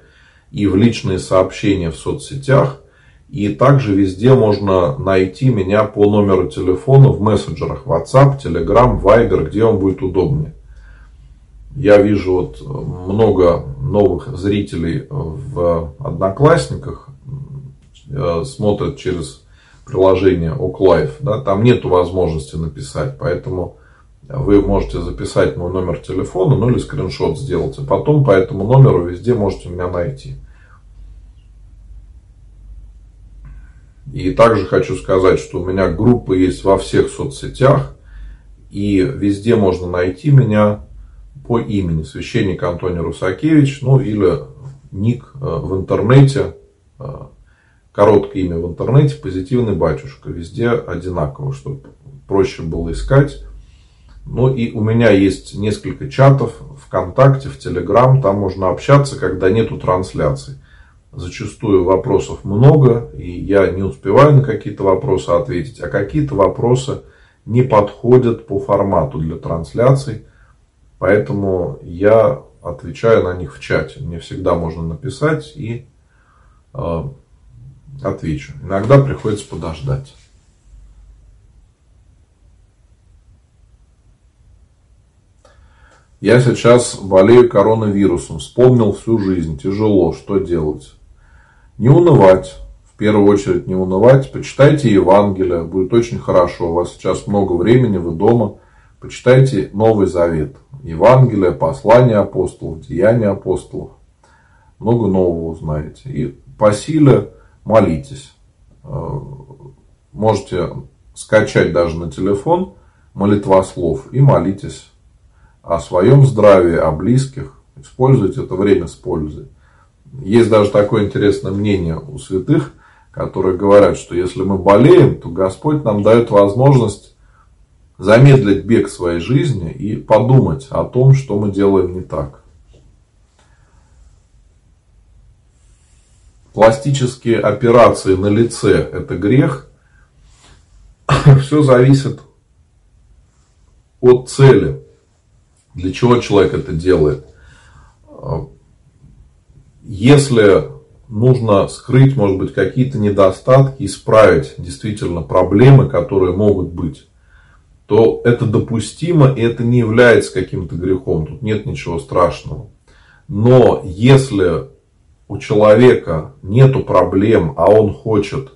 и в личные сообщения в соцсетях – и также везде можно найти меня по номеру телефона в мессенджерах WhatsApp, Telegram, Viber, где вам будет удобнее. Я вижу вот много новых зрителей в Одноклассниках, э, смотрят через приложение OkLife. Да, там нет возможности написать, поэтому вы можете записать мой номер телефона, ну или скриншот сделать, а потом по этому номеру везде можете меня найти. И также хочу сказать, что у меня группа есть во всех соцсетях. И везде можно найти меня по имени священник Антоний Русакевич, ну или ник э, в интернете, э, короткое имя в интернете, позитивный батюшка. Везде одинаково, чтобы проще было искать. Ну и у меня есть несколько чатов ВКонтакте, в Телеграм, там можно общаться, когда нету трансляции зачастую вопросов много, и я не успеваю на какие-то вопросы ответить, а какие-то вопросы не подходят по формату для трансляций, поэтому я отвечаю на них в чате. Мне всегда можно написать и э, отвечу. Иногда приходится подождать. Я сейчас болею коронавирусом. Вспомнил всю жизнь. Тяжело. Что делать? Не унывать. В первую очередь не унывать. Почитайте Евангелие. Будет очень хорошо. У вас сейчас много времени, вы дома. Почитайте Новый Завет. Евангелие, послания апостолов, деяния апостолов. Много нового узнаете. И по силе молитесь. Э, можете скачать даже на телефон молитва слов и молитесь о своем здравии, о близких. Используйте это время с пользой. Есть даже такое интересное мнение у святых, которые говорят, что если мы болеем, то Господь нам дает возможность замедлить бег своей жизни и подумать о том, что мы делаем не так. Пластические операции на лице – это грех. Все зависит от цели. Для чего человек это делает? Если нужно скрыть, может быть, какие-то недостатки, исправить действительно проблемы, которые могут быть, то это допустимо, и это не является каким-то грехом. Тут нет ничего страшного. Но если у человека нету проблем, а он хочет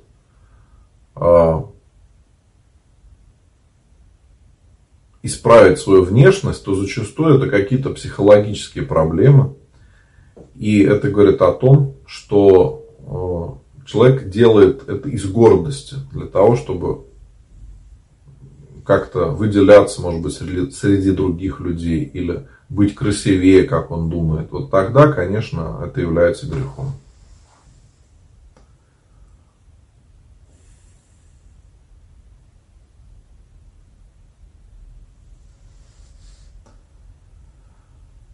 э, исправить свою внешность, то зачастую это какие-то психологические проблемы. И это говорит о том, что э, человек делает это из гордости, для того, чтобы как-то выделяться, может быть, среди, среди других людей или быть красивее, как он думает. Вот тогда, конечно, это является грехом.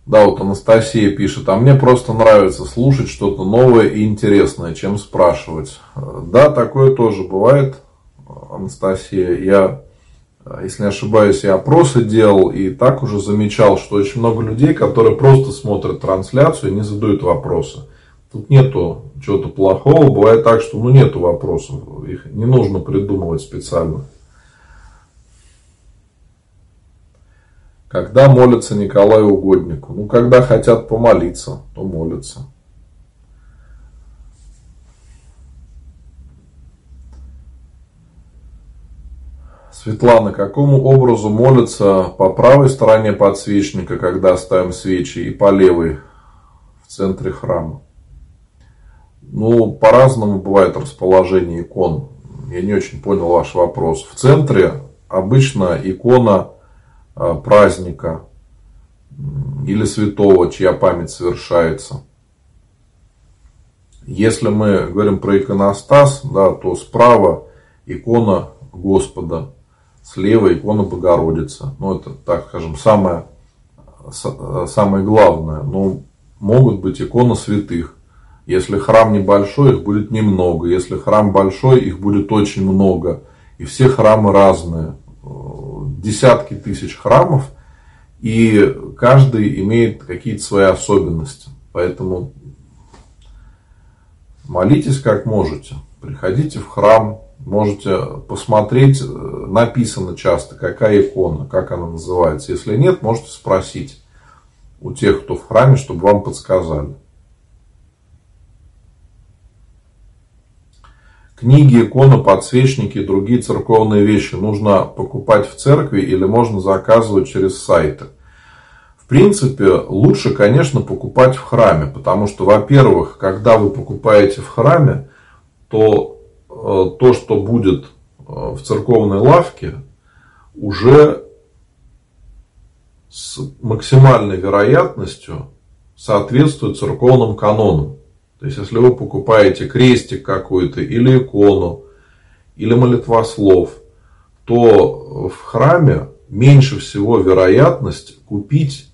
Да, вот Анастасия пишет, а мне просто нравится слушать что-то новое и интересное, чем спрашивать. Да, такое тоже бывает, Анастасия. Я если не ошибаюсь, я опросы делал и так уже замечал, что очень много людей, которые просто смотрят трансляцию и не задают вопросы. Тут нету чего-то плохого, бывает так, что ну нету вопросов, их не нужно придумывать специально. Когда молятся Николаю Угоднику? Ну, когда хотят помолиться, то молятся. Светлана, какому образу молятся по правой стороне подсвечника, когда ставим свечи, и по левой в центре храма? Ну, по-разному бывает расположение икон. Я не очень понял ваш вопрос. В центре обычно икона праздника или святого, чья память совершается. Если мы говорим про иконостас, да, то справа икона Господа, слева икона Богородицы. Ну, это, так скажем, самое, самое главное. Но могут быть иконы святых. Если храм небольшой, их будет немного. Если храм большой, их будет очень много. И все храмы разные. Десятки тысяч храмов. И каждый имеет какие-то свои особенности. Поэтому молитесь как можете. Приходите в храм, Можете посмотреть, написано часто, какая икона, как она называется. Если нет, можете спросить у тех, кто в храме, чтобы вам подсказали. Книги, иконы, подсвечники другие церковные вещи нужно покупать в церкви или можно заказывать через сайты. В принципе, лучше, конечно, покупать в храме, потому что, во-первых, когда вы покупаете в храме, то Э, то, что будет э, в церковной лавке, уже с максимальной вероятностью соответствует церковным канонам. То есть, если вы покупаете крестик какой-то, или икону, или молитвослов, то в храме меньше всего вероятность купить,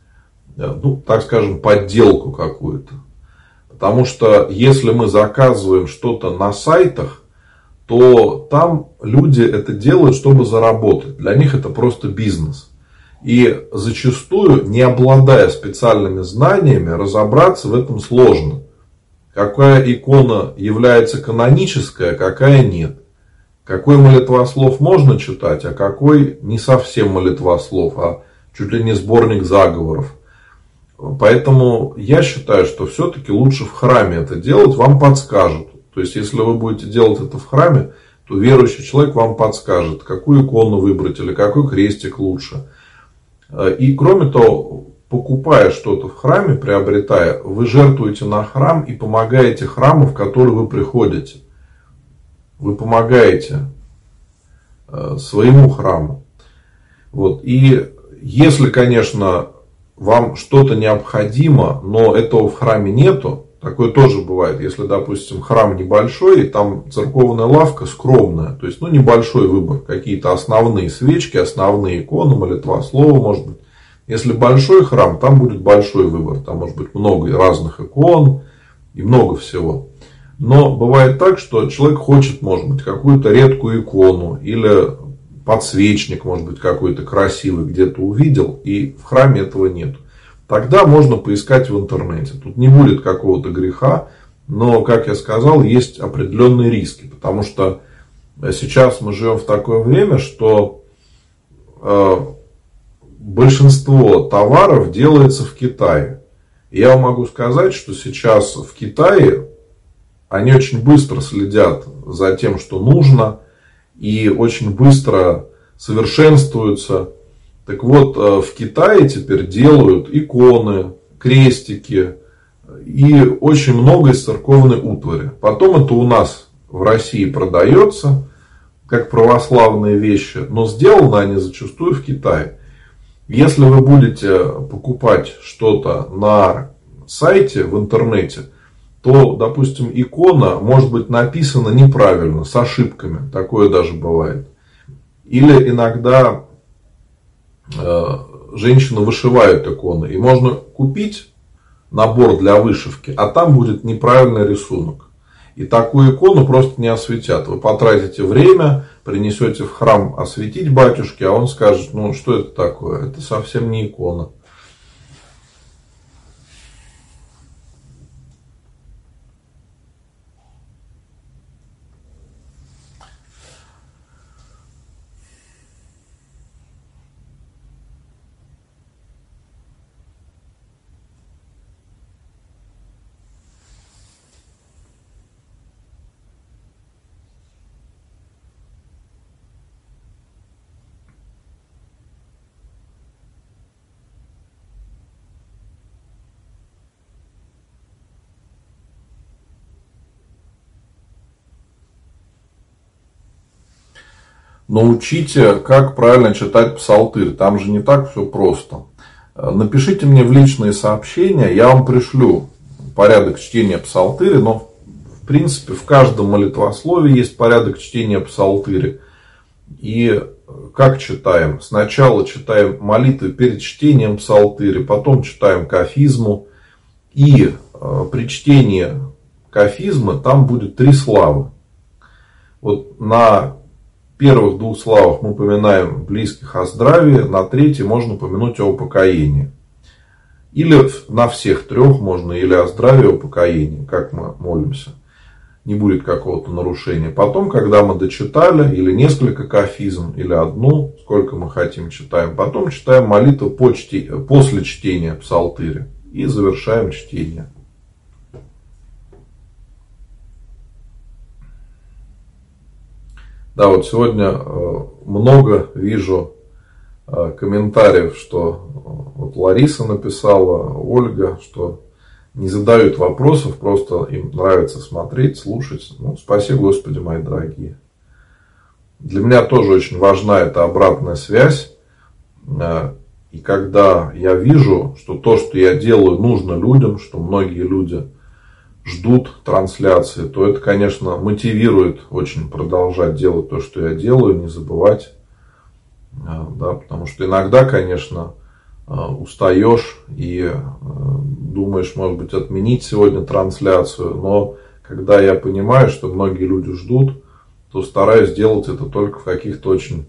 э, ну, так скажем, подделку какую-то. Потому что если мы заказываем что-то на сайтах, то там люди это делают, чтобы заработать. Для них это просто бизнес. И зачастую, не обладая специальными знаниями, разобраться в этом сложно. Какая икона является каноническая, а какая нет. Какой молитвослов можно читать, а какой не совсем молитвослов, а чуть ли не сборник заговоров. Поэтому я считаю, что все-таки лучше в храме это делать, вам подскажут. То есть, если вы будете делать это в храме, то верующий человек вам подскажет, какую икону выбрать или какой крестик лучше. И кроме того, покупая что-то в храме, приобретая, вы жертвуете на храм и помогаете храму, в который вы приходите. Вы помогаете э, своему храму. Вот. И если, конечно, вам что-то необходимо, но этого в храме нету, такое тоже бывает, если, допустим, храм небольшой, и там церковная лавка скромная, то есть, ну, небольшой выбор, какие-то основные свечки, основные иконы, молитвослова, может быть. Если большой храм, там будет большой выбор, там может быть много разных икон и много всего. Но бывает так, что человек хочет, может быть, какую-то редкую икону или подсвечник, может быть, какой-то красивый где-то увидел, и в храме этого нет. Тогда можно поискать в интернете. Тут не будет какого-то греха, но, как я сказал, есть определенные риски, потому что сейчас мы живем в такое время, что э, большинство товаров делается в Китае. Я могу сказать, что сейчас в Китае они очень быстро следят за тем, что нужно, и очень быстро совершенствуются. Так вот, э, в Китае теперь делают иконы, крестики и очень много из церковной утвари. Потом это у нас в России продается как православные вещи, но сделаны они зачастую в Китае. Если вы будете покупать что-то на сайте в интернете – то, допустим, икона может быть написана неправильно, с ошибками. Такое даже бывает. Или иногда э, женщины вышивают иконы. И можно купить набор для вышивки, а там будет неправильный рисунок. И такую икону просто не осветят. Вы потратите время, принесете в храм осветить батюшке, а он скажет, ну что это такое? Это совсем не икона. Научите, как правильно читать псалтырь. Там же не так все просто. Напишите мне в личные сообщения, я вам пришлю порядок чтения псалтыря, но в принципе в каждом молитвослове есть порядок чтения псалтыря. И как читаем? Сначала читаем молитвы перед чтением псалтыря, потом читаем кафизму. И э, при чтении кафизмы там будет три славы. Вот на первых двух славах мы упоминаем близких о здравии, на третьей можно упомянуть о упокоении. Или на всех трех можно или о здравии, о упокоении, как мы молимся. Не будет какого-то нарушения. Потом, когда мы дочитали, или несколько кафизм, или одну, сколько мы хотим, читаем. Потом читаем молитву после чтения псалтыря. И завершаем чтение. Да, вот сегодня э, много вижу э, комментариев, что э, вот Лариса написала, Ольга, что не задают вопросов, просто им нравится смотреть, слушать. Ну, спасибо, Господи, мои дорогие. Для меня тоже очень важна эта обратная связь. И когда я вижу, что то, что я делаю, нужно людям, что многие люди ждут трансляции, то это, конечно, мотивирует очень продолжать делать то, что я делаю, не забывать. А, да, потому что иногда, конечно, а, устаешь и а, думаешь, может быть, отменить сегодня трансляцию, но когда я понимаю, что многие люди ждут, то стараюсь делать это только в каких-то очень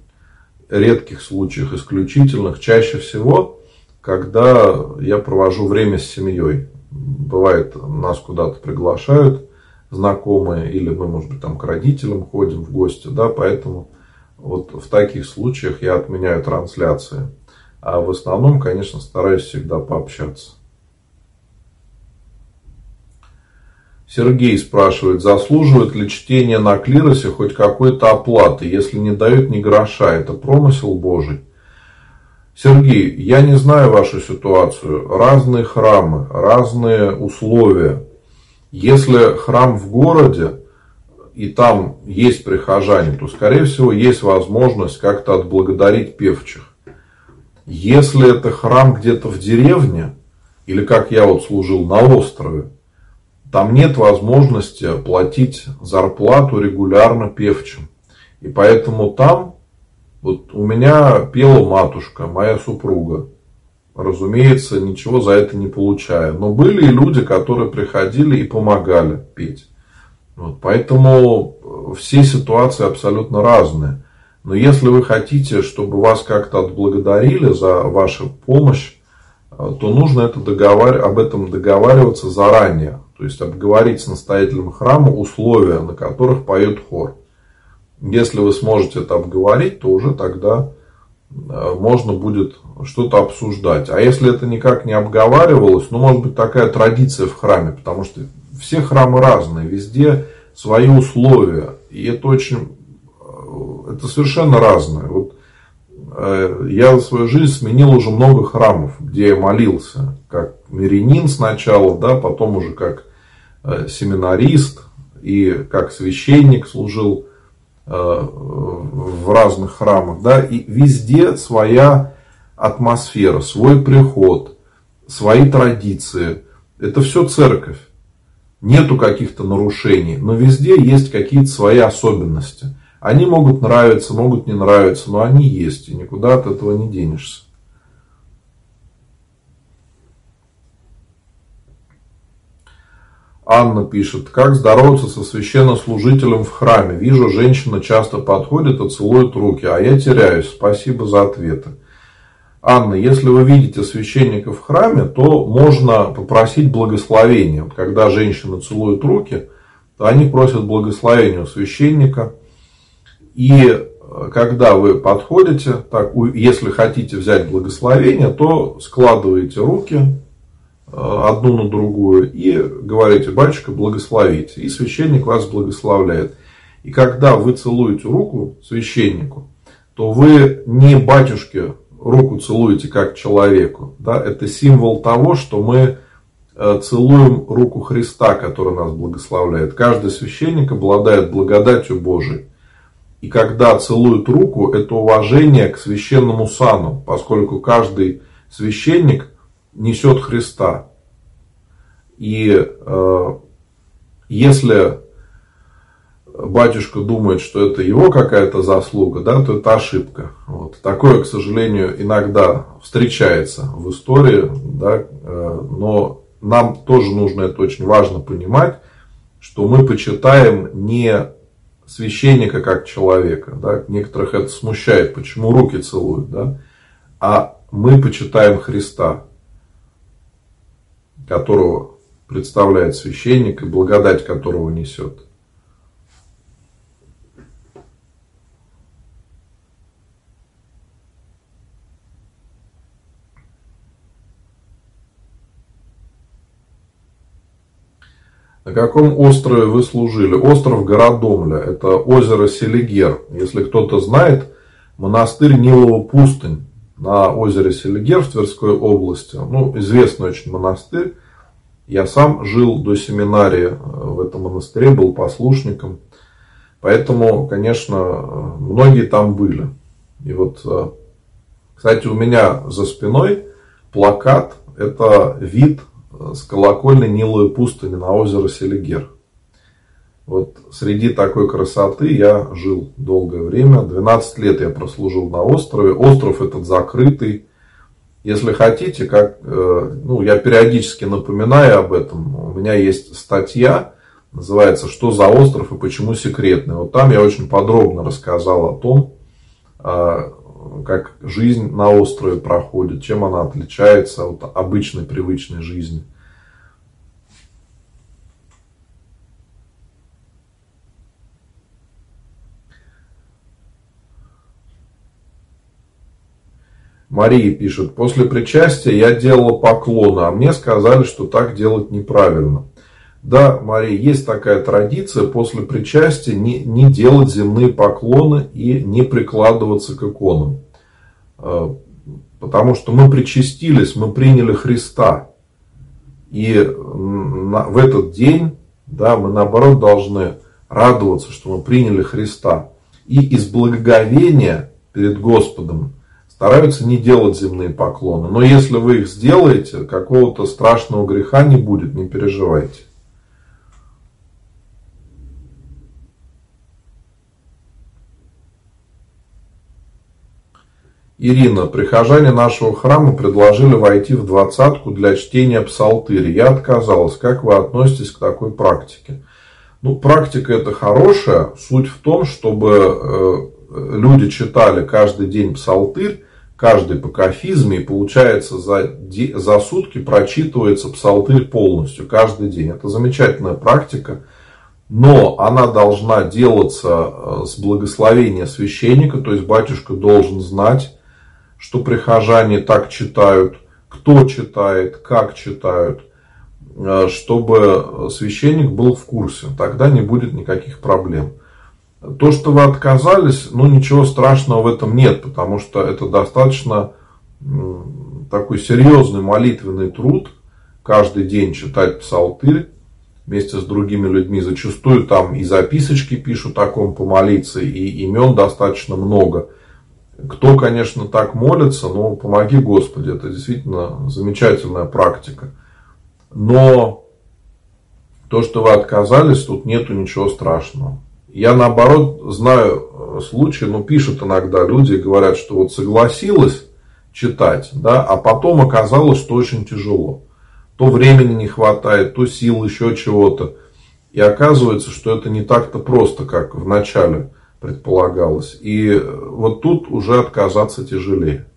редких случаях, исключительных. Чаще всего, когда я провожу время с семьей бывает, нас куда-то приглашают знакомые, или мы, может быть, там к родителям ходим в гости, да, поэтому вот в таких случаях я отменяю трансляции. А в основном, конечно, стараюсь всегда пообщаться. Сергей спрашивает, заслуживает ли чтение на клиросе хоть какой-то оплаты, если не дают ни гроша, это промысел Божий? Сергей, я не знаю вашу ситуацию. Разные храмы, разные условия. Если храм в городе, и там есть прихожане, то, скорее всего, есть возможность как-то отблагодарить певчих. Если это храм где-то в деревне, или как я вот служил на острове, там нет возможности платить зарплату регулярно певчим. И поэтому там вот у меня пела матушка, моя супруга. Разумеется, ничего за это не получая. Но были и люди, которые приходили и помогали петь. Вот, поэтому все ситуации абсолютно разные. Но если вы хотите, чтобы вас как-то отблагодарили за вашу помощь, то нужно это договар... об этом договариваться заранее. То есть обговорить с настоятелем храма условия, на которых поет хор. Если вы сможете это обговорить, то уже тогда э, можно будет что-то обсуждать. А если это никак не обговаривалось, ну, может быть, такая традиция в храме, потому что все храмы разные, везде свои условия. И это очень, э, это совершенно разное. Вот э, я за свою жизнь сменил уже много храмов, где я молился, как мирянин сначала, да, потом уже как семинарист и как священник служил в разных храмах, да, и везде своя атмосфера, свой приход, свои традиции. Это все церковь. Нету каких-то нарушений, но везде есть какие-то свои особенности. Они могут нравиться, могут не нравиться, но они есть, и никуда от этого не денешься. Анна пишет, как здороваться со священнослужителем в храме. Вижу, женщина часто подходит и целует руки, а я теряюсь. Спасибо за ответы. Анна, если вы видите священника в храме, то можно попросить благословения. Когда женщина целует руки, то они просят благословения у священника. И э, когда вы подходите, так, если хотите взять благословение, то складываете руки одну на другую и говорите, батюшка, благословите. И священник вас благословляет. И когда вы целуете руку священнику, то вы не батюшке руку целуете как человеку. Да? Это символ того, что мы э, целуем руку Христа, который нас благословляет. Каждый священник обладает благодатью Божией. И когда целуют руку, это уважение к священному сану, поскольку каждый священник – несет Христа. И э, если батюшка думает, что это его какая-то заслуга, да, то это ошибка. Вот. Такое, к сожалению, иногда встречается в истории, да, э, но нам тоже нужно это очень важно понимать, что мы почитаем не священника как человека, да, некоторых это смущает, почему руки целуют, да, а мы почитаем Христа которого представляет священник и благодать которого несет. На каком острове вы служили? Остров Городомля. Это озеро Селигер. Если кто-то знает, монастырь Нилова пустынь на озере Селигер в Тверской области. Ну, известный очень монастырь. Я сам жил до семинарии э, в этом монастыре, был послушником. Поэтому, конечно, многие там были. И вот, э, кстати, у меня за спиной плакат. Это вид с колокольной Ниловой пустыни на озеро Селигер. Вот среди такой красоты я жил долгое время. 12 лет я прослужил на острове. Остров этот закрытый. Если хотите, как, э, ну, я периодически напоминаю об этом. У меня есть статья, называется «Что за остров и почему секретный?». Вот там я очень подробно рассказал о том, а, как жизнь на острове проходит, чем она отличается от обычной привычной жизни – Мария пишет, после причастия я делала поклоны, а мне сказали, что так делать неправильно. Да, Мария, есть такая традиция после причастия не, не делать земные поклоны и не прикладываться к иконам. Э, потому что мы причастились, мы приняли Христа. И в этот день да, мы наоборот должны радоваться, что мы приняли Христа. И из благоговения перед Господом стараются не делать земные поклоны. Но если вы их сделаете, какого-то страшного греха не будет, не переживайте. Ирина, прихожане нашего храма предложили войти в двадцатку для чтения псалтыри. Я отказалась. Как вы относитесь к такой практике? Ну, практика это хорошая. Суть в том, чтобы э, люди читали каждый день псалтырь, каждый по кафизме, и получается за, за сутки прочитывается псалтырь полностью, каждый день. Это замечательная практика, но она должна делаться э, с благословения священника, то есть батюшка должен знать, что прихожане так читают, кто читает, как читают, э, чтобы священник был в курсе. Тогда не будет никаких проблем. То, что вы отказались, ну ничего страшного в этом нет, потому что это достаточно такой серьезный молитвенный труд, каждый день читать псалтырь вместе с другими людьми. Зачастую там и записочки пишут о ком помолиться, и имен достаточно много. Кто, конечно, так молится, но помоги Господи, это действительно замечательная практика. Но то, что вы отказались, тут нету ничего страшного. Я наоборот знаю э, случаи, ну пишут иногда люди говорят, что вот согласилась читать, да, а потом оказалось, что очень тяжело. То времени не хватает, то сил, еще чего-то. И оказывается, что это не так-то просто, как в начале предполагалось. И вот тут уже отказаться тяжелее.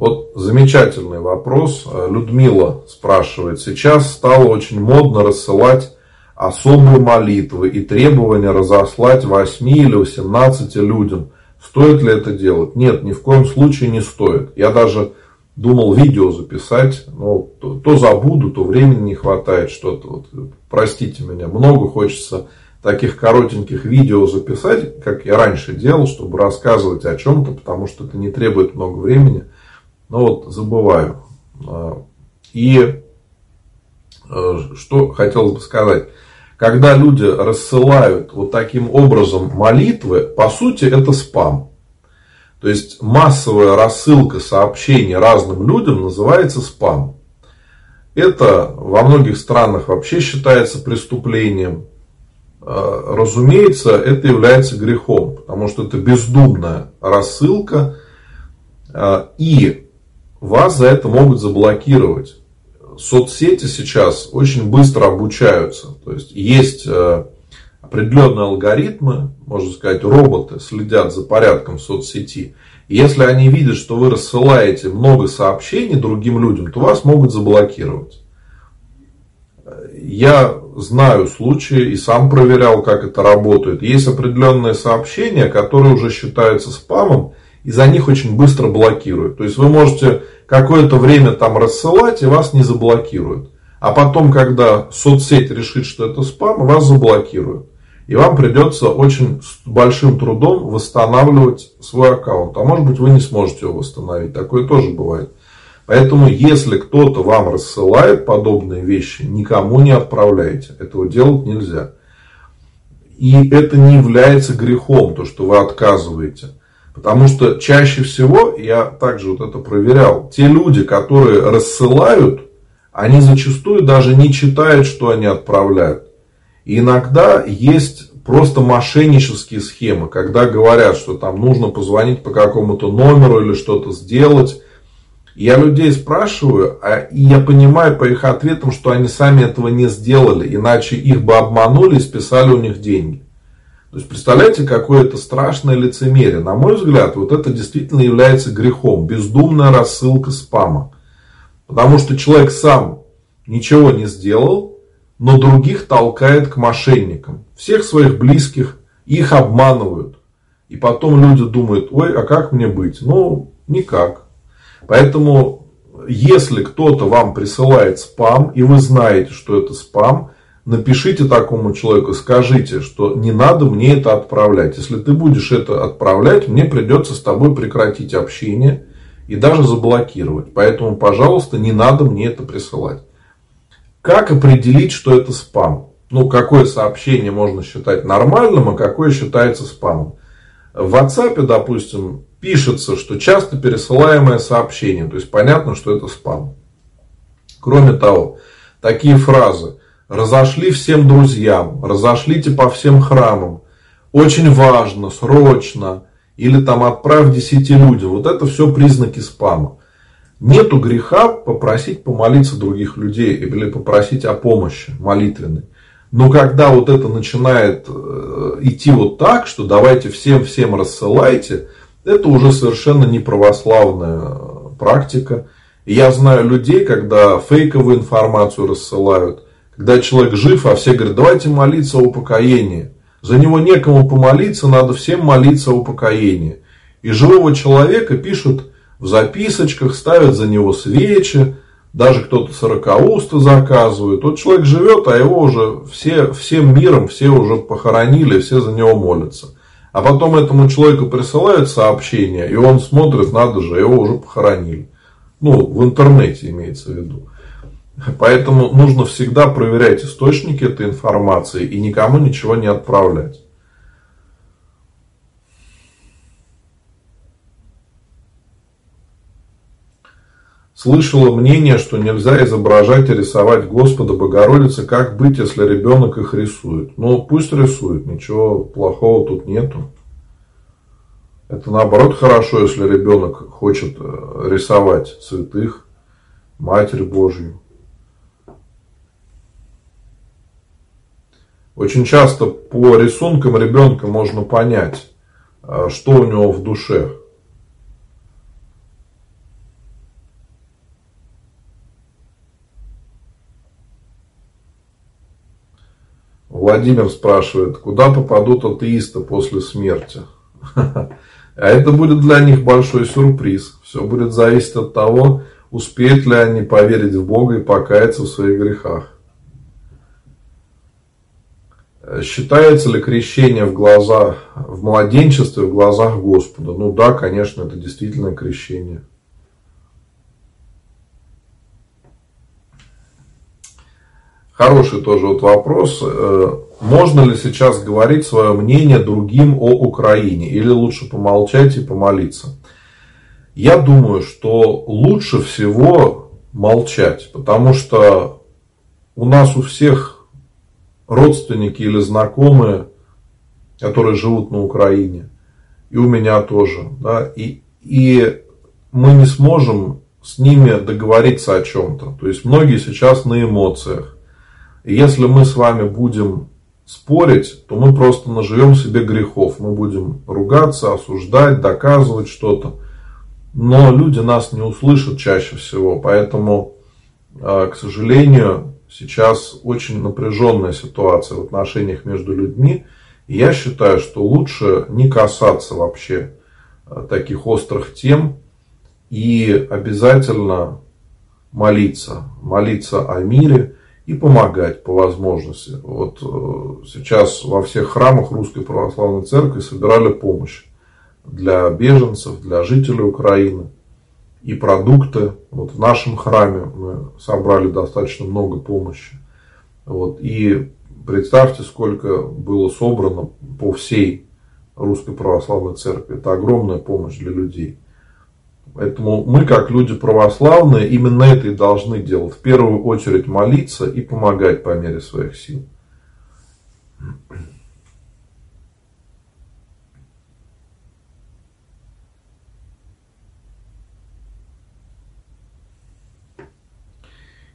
Вот замечательный вопрос. Людмила спрашивает. Сейчас стало очень модно рассылать особые молитвы и требования разослать 8 или 18 людям. Стоит ли это делать? Нет, ни в коем случае не стоит. Я даже думал видео записать, но то, то забуду, то времени не хватает что-то. Вот, простите меня, много хочется таких коротеньких видео записать, как я раньше делал, чтобы рассказывать о чем-то, потому что это не требует много времени. Но вот забываю. А, и э, что хотелось бы сказать. Когда люди рассылают вот таким образом молитвы, по сути это спам. То есть массовая рассылка сообщений разным людям называется спам. Это во многих странах вообще считается преступлением. А, разумеется, это является грехом, потому что это бездумная рассылка, а, и вас за это могут заблокировать. Соцсети сейчас очень быстро обучаются. То есть есть а, определенные алгоритмы, можно сказать, роботы следят за порядком соцсети. Если они видят, что вы рассылаете много сообщений другим людям, то вас могут заблокировать. Я знаю случаи и сам проверял, как это работает. Есть определенные сообщения, которые уже считаются спамом, и за них очень быстро блокируют. То есть вы можете какое-то время там рассылать, и вас не заблокируют. А потом, когда соцсеть решит, что это спам, вас заблокируют. И вам придется очень с большим трудом восстанавливать свой аккаунт. А может быть вы не сможете его восстановить. Такое тоже бывает. Поэтому, если кто-то вам рассылает подобные вещи, никому не отправляйте. Этого делать нельзя. И это не является грехом, то, что вы отказываете. Потому что чаще всего, я также вот это проверял, те люди, которые рассылают, они зачастую даже не читают, что они отправляют. И иногда есть просто мошеннические схемы, когда говорят, что там нужно позвонить по какому-то номеру или что-то сделать. Я людей спрашиваю, а, и я понимаю по их ответам, что они сами этого не сделали, иначе их бы обманули и списали у них деньги. То есть, представляете, какое это страшное лицемерие. На мой взгляд, вот это действительно является грехом. Бездумная рассылка спама. Потому что человек сам ничего не сделал, но других толкает к мошенникам. Всех своих близких их обманывают. И потом люди думают, ой, а как мне быть? Ну, никак. Поэтому, если кто-то вам присылает спам, и вы знаете, что это спам, напишите такому человеку, скажите, что не надо мне это отправлять. Если ты будешь это отправлять, мне придется с тобой прекратить общение и даже заблокировать. Поэтому, пожалуйста, не надо мне это присылать. Как определить, что это спам? Ну, какое сообщение можно считать нормальным, а какое считается спамом? В WhatsApp, допустим, пишется, что часто пересылаемое сообщение. То есть понятно, что это спам. Кроме того, такие фразы. Разошли всем друзьям, разошлите по всем храмам. Очень важно, срочно. Или там отправь десяти людям. Вот это все признаки спама. Нету греха попросить помолиться других людей или попросить о помощи молитвенной. Но когда вот это начинает э, идти вот так, что давайте всем-всем рассылайте, это уже совершенно не православная практика. И я знаю людей, когда фейковую информацию рассылают, когда человек жив, а все говорят, давайте молиться о упокоении. За него некому помолиться, надо всем молиться о упокоении. И живого человека пишут в записочках, ставят за него свечи, даже кто-то сорокаусты заказывает. Тот человек живет, а его уже все, всем миром все уже похоронили, все за него молятся. А потом этому человеку присылают сообщение, и он смотрит, надо же, его уже похоронили. Ну, в интернете имеется в виду. Поэтому нужно всегда проверять источники этой информации и никому ничего не отправлять. Слышала мнение, что нельзя изображать и рисовать Господа Богородицы. Как быть, если ребенок их рисует? Ну, пусть рисует, ничего плохого тут нету. Это наоборот хорошо, если ребенок хочет э, рисовать святых, Матерь Божью. Очень часто по рисункам ребенка можно понять, э, что у него в душе. Владимир спрашивает, куда попадут атеисты после смерти? А это будет для них большой сюрприз. Все будет зависеть от того, успеют ли они поверить в Бога и покаяться в своих грехах. Считается ли крещение в глазах, в младенчестве в глазах Господа? Ну да, конечно, это действительно крещение. Хороший тоже вот вопрос. Э, можно ли сейчас говорить свое мнение другим о Украине? Или лучше помолчать и помолиться? Я думаю, что лучше всего молчать. Потому что у нас у всех родственники или знакомые, которые живут на Украине. И у меня тоже. Да, и, и мы не сможем с ними договориться о чем-то. То есть многие сейчас на эмоциях. И если мы с вами будем спорить, то мы просто наживем себе грехов. Мы будем ругаться, осуждать, доказывать что-то. Но люди нас не услышат чаще всего. Поэтому, а, к сожалению, сейчас очень напряженная ситуация в отношениях между людьми. И я считаю, что лучше не касаться вообще а, таких острых тем и обязательно молиться. Молиться о мире и помогать по возможности. Вот э, сейчас во всех храмах Русской Православной Церкви собирали помощь для беженцев, для жителей Украины и продукты. Вот в нашем храме мы собрали достаточно много помощи. Вот, и представьте, сколько было собрано по всей Русской Православной Церкви. Это огромная помощь для людей. Поэтому мы, как люди православные, именно это и должны делать. В первую очередь молиться и помогать по мере своих сил.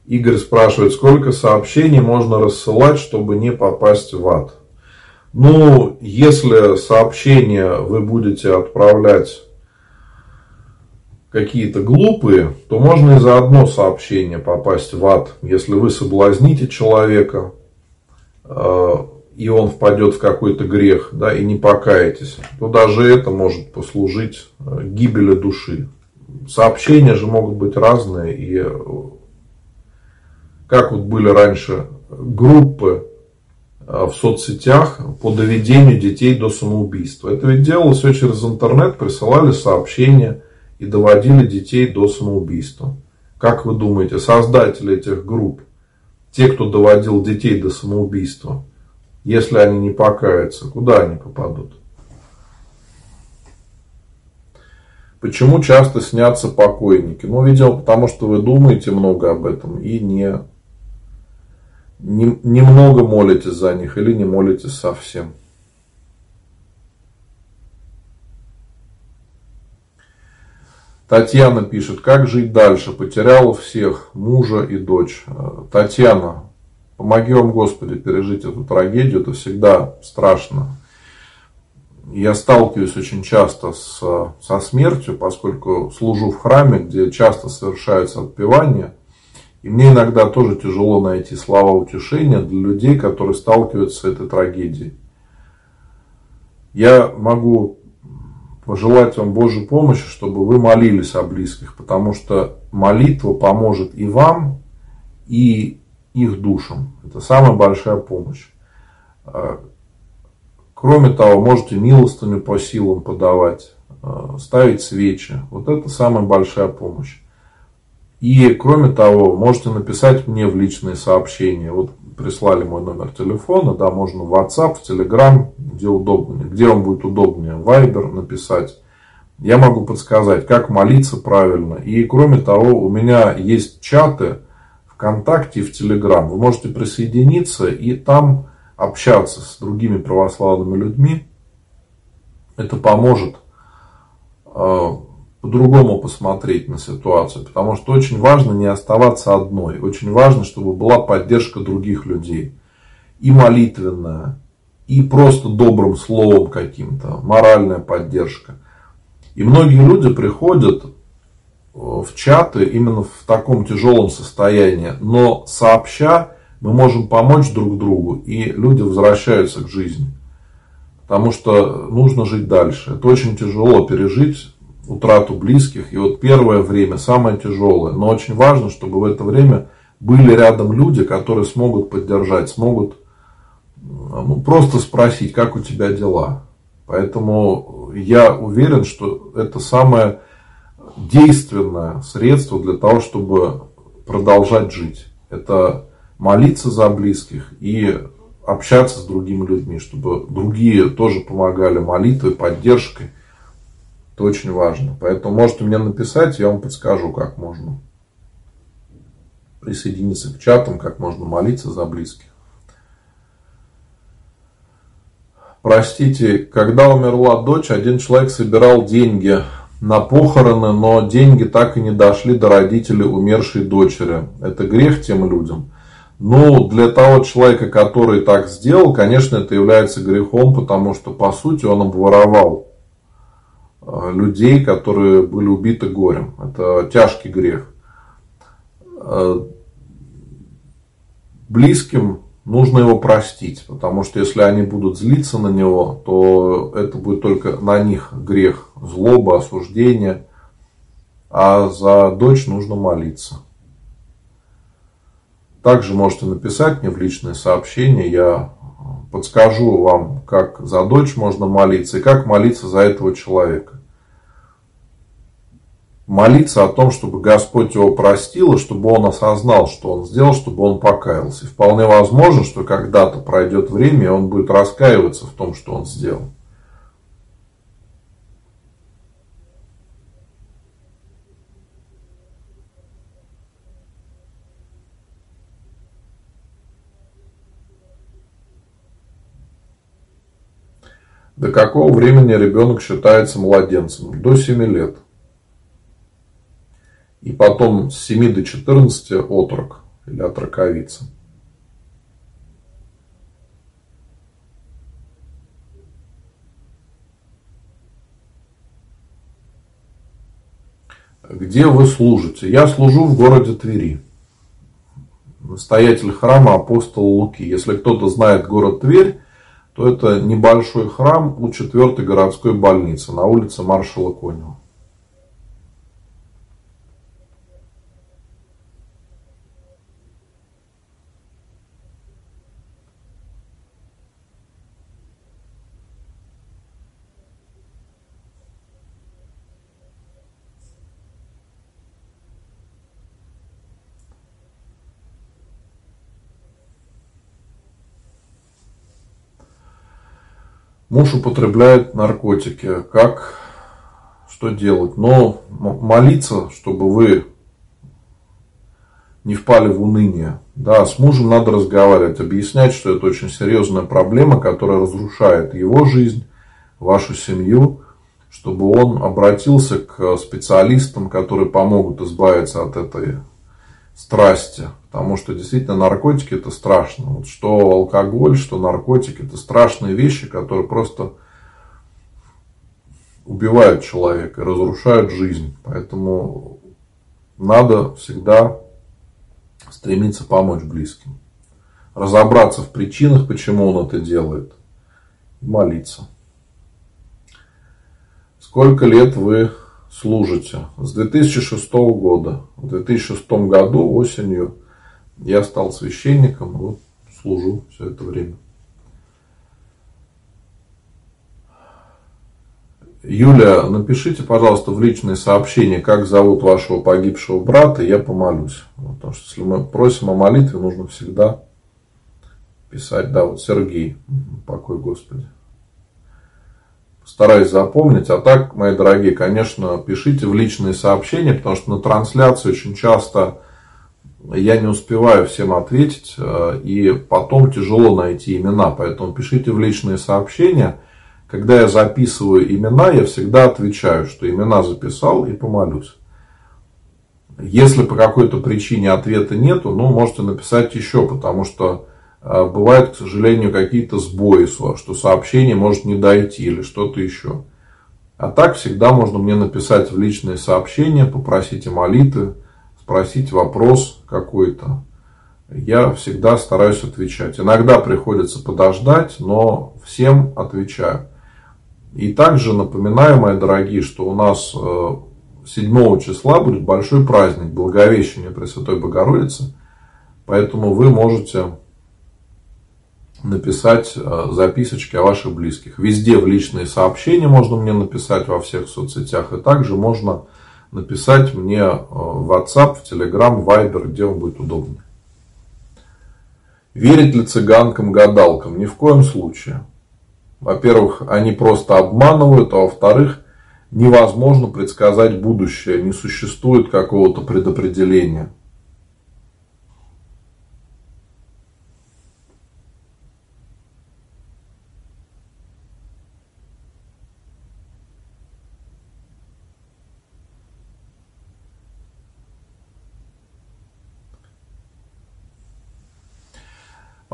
Игорь спрашивает, сколько сообщений можно рассылать, чтобы не попасть в ад? Ну, если сообщения вы будете отправлять какие-то глупые, то можно и за одно сообщение попасть в ад. Если вы соблазните человека, э, и он впадет в какой-то грех, да, и не покаетесь, то даже это может послужить э, гибели души. Сообщения же могут быть разные, и э, как вот были раньше группы в соцсетях по доведению детей до самоубийства. Это ведь делалось все через интернет, присылали сообщения – и доводили детей до самоубийства. Как вы думаете, создатели этих групп те, кто доводил детей до самоубийства, если они не покаются, куда они попадут? Почему часто снятся покойники? Ну, видимо, потому что вы думаете много об этом и не, немного молитесь за них или не молитесь совсем. Татьяна пишет, как жить дальше? Потеряла всех, мужа и дочь. Татьяна, помоги вам, Господи, пережить эту трагедию. Это всегда страшно. Я сталкиваюсь очень часто с, со смертью, поскольку служу в храме, где часто совершаются отпевания. И мне иногда тоже тяжело найти слова утешения для людей, которые сталкиваются с этой трагедией. Я могу пожелать вам Божьей помощи, чтобы вы молились о близких, потому что молитва поможет и вам, и их душам. Это самая большая помощь. А, кроме того, можете милостыню по силам подавать, а, ставить свечи. Вот это самая большая помощь. И кроме того, можете написать мне в личные сообщения. Вот прислали мой номер телефона, да, можно в WhatsApp, в Telegram, где удобнее, где вам будет удобнее, Viber написать. Я могу подсказать, как молиться правильно. И кроме того, у меня есть чаты ВКонтакте и в Telegram. Вы можете присоединиться и там общаться с другими православными людьми. Это поможет э, по-другому посмотреть на ситуацию. Потому что очень важно не оставаться одной. Очень важно, чтобы была поддержка других людей. И молитвенная, и просто добрым словом каким-то, моральная поддержка. И многие люди приходят э, в чаты именно в таком тяжелом состоянии, но сообща мы можем помочь друг другу, и люди возвращаются к жизни. Потому что нужно жить дальше. Это очень тяжело пережить утрату близких. И вот первое время самое тяжелое. Но очень важно, чтобы в это время были рядом люди, которые смогут поддержать, смогут ну, просто спросить, как у тебя дела. Поэтому я уверен, что это самое действенное средство для того, чтобы продолжать жить. Это молиться за близких и общаться с другими людьми, чтобы другие тоже помогали молитвой, поддержкой. Это очень важно. Поэтому можете мне написать, я вам подскажу, как можно присоединиться к чатам, как можно молиться за близких. Простите, когда умерла дочь, один человек собирал деньги на похороны, но деньги так и не дошли до родителей умершей дочери. Это грех тем людям. Ну, для того человека, который так сделал, конечно, это является грехом, потому что, по сути, он обворовал людей, которые были убиты горем. Это тяжкий грех. Э, близким нужно его простить, потому что если они будут злиться на него, то это будет только на них грех, злоба, осуждение, а за дочь нужно молиться. Также можете написать мне в личное сообщение, я подскажу вам, как за дочь можно молиться и как молиться за этого человека молиться о том, чтобы Господь его простил, и чтобы он осознал, что он сделал, чтобы он покаялся. И вполне возможно, что когда-то пройдет время, и он будет раскаиваться в том, что он сделал. До какого времени ребенок считается младенцем? До 7 лет и потом с 7 до 14 отрок или отроковица. Где вы служите? Я служу в городе Твери. Настоятель храма апостола Луки. Если кто-то знает город Тверь, то это небольшой храм у 4 городской больницы на улице маршала Конева. Муж употребляет наркотики. Как, что делать? Но молиться, чтобы вы не впали в уныние. Да, с мужем надо разговаривать, объяснять, что это очень серьезная проблема, которая разрушает его жизнь, вашу семью, чтобы он обратился к специалистам, которые помогут избавиться от этой страсти. Потому что действительно наркотики это страшно. Вот что алкоголь, что наркотики это страшные вещи, которые просто убивают человека, разрушают жизнь. Поэтому надо всегда стремиться помочь близким. Разобраться в причинах, почему он это делает. И молиться. Сколько лет вы служите? С 2006 года. В 2006 году осенью я стал священником, вот служу все это время. Юля, напишите, пожалуйста, в личные сообщения, как зовут вашего погибшего брата, я помолюсь. Потому что если мы просим о молитве, нужно всегда писать, да, вот Сергей, покой Господи. Стараюсь запомнить. А так, мои дорогие, конечно, пишите в личные сообщения, потому что на трансляции очень часто я не успеваю всем ответить, э, и потом тяжело найти имена. Поэтому пишите в личные сообщения – когда я записываю имена, я всегда отвечаю, что имена записал и помолюсь. Если по какой-то причине ответа нету, ну, можете написать еще, потому что э, бывают, к сожалению, какие-то сбои, что сообщение может не дойти или что-то еще. А так всегда можно мне написать в личные сообщения, попросить о молитве, спросить вопрос какой-то. Я всегда стараюсь отвечать. Иногда приходится подождать, но всем отвечаю. И также напоминаю, мои дорогие, что у нас 7 э, числа будет большой праздник Благовещения Пресвятой Богородицы. Поэтому вы можете написать э, записочки о ваших близких. Везде в личные сообщения можно мне написать во всех соцсетях. И также можно написать мне э, в WhatsApp, в Telegram, в Viber, где вам будет удобно. Верить ли цыганкам-гадалкам? Ни в коем случае. Во-первых, они просто обманывают, а во-вторых, невозможно предсказать будущее, не существует какого-то предопределения.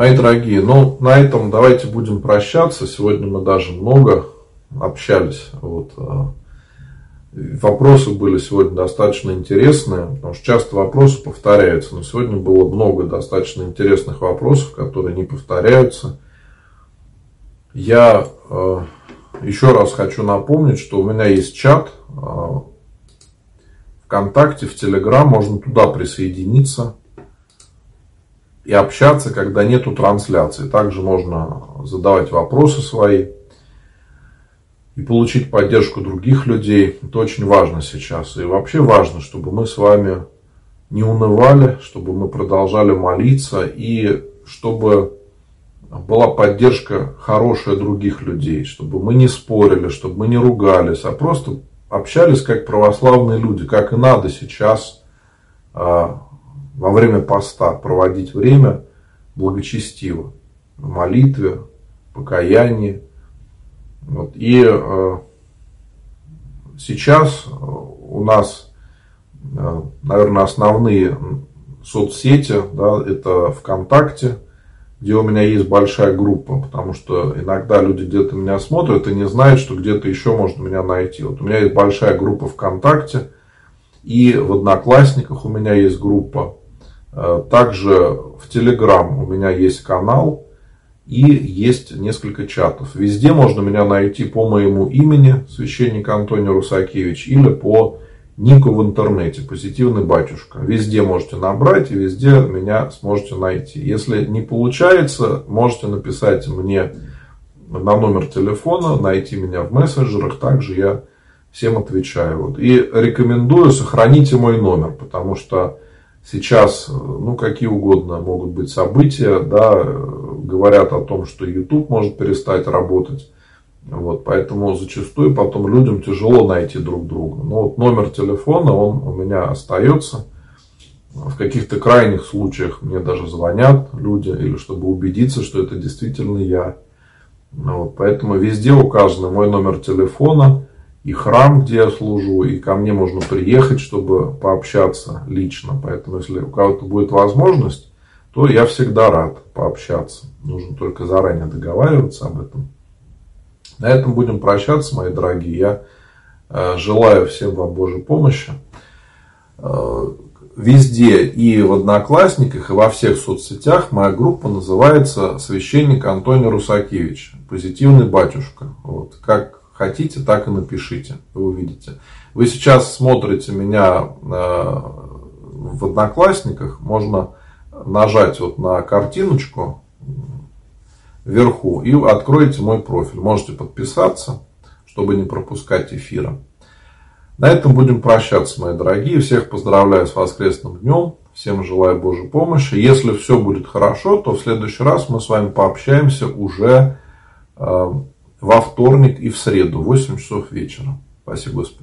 Мои дорогие, ну на этом давайте будем прощаться. Сегодня мы даже много общались. Вот. А, вопросы были сегодня достаточно интересные, потому что часто вопросы повторяются. Но сегодня было много достаточно интересных вопросов, которые не повторяются. Я э, еще раз хочу напомнить, что у меня есть чат э, ВКонтакте, в Телеграм, можно туда присоединиться и общаться, когда нету трансляции. Также можно задавать вопросы свои и получить поддержку других людей. Это очень важно сейчас. И вообще важно, чтобы мы с вами не унывали, чтобы мы продолжали молиться и чтобы была поддержка хорошая других людей, чтобы мы не спорили, чтобы мы не ругались, а просто общались как православные люди, как и надо сейчас а, во время поста проводить время благочестиво, в молитве, покаянии. Вот. И э, сейчас у нас, э, наверное, основные соцсети, да, это ВКонтакте, где у меня есть большая группа, потому что иногда люди где-то меня смотрят и не знают, что где-то еще можно меня найти. Вот у меня есть большая группа ВКонтакте, и в Одноклассниках у меня есть группа. Э, также в Телеграм у меня есть канал и есть несколько чатов. Везде можно меня найти по моему имени, священник Антоний Русакевич, или по нику в интернете, позитивный батюшка. Везде можете набрать и везде меня сможете найти. Если не получается, можете написать мне на номер телефона, найти меня в мессенджерах. Также я всем отвечаю. И рекомендую, сохраните мой номер, потому что Сейчас, ну, какие угодно могут быть события, да, говорят о том, что YouTube может перестать работать. Вот, поэтому зачастую потом людям тяжело найти друг друга. Но вот номер телефона, он у меня остается. В каких-то крайних случаях мне даже звонят люди, или чтобы убедиться, что это действительно я. Вот, поэтому везде указан мой номер телефона, и храм, где я служу, и ко мне можно приехать, чтобы пообщаться лично. Поэтому, если у кого-то будет возможность, то я всегда рад пообщаться. Нужно только заранее договариваться об этом. На этом будем прощаться, мои дорогие. Я э, желаю всем вам Божьей помощи. Э, везде и в Одноклассниках, и во всех соцсетях моя группа называется «Священник Антоний Русакевич». Позитивный батюшка. Вот. Как хотите, так и напишите. Вы увидите. Вы сейчас смотрите меня э, в Одноклассниках. Можно нажать вот на картиночку вверху и откроете мой профиль. Можете подписаться, чтобы не пропускать эфира. На этом будем прощаться, мои дорогие. Всех поздравляю с воскресным днем. Всем желаю Божьей помощи. Если все будет хорошо, то в следующий раз мы с вами пообщаемся уже э, во вторник и в среду, в 8 часов вечера. Спасибо, Господи.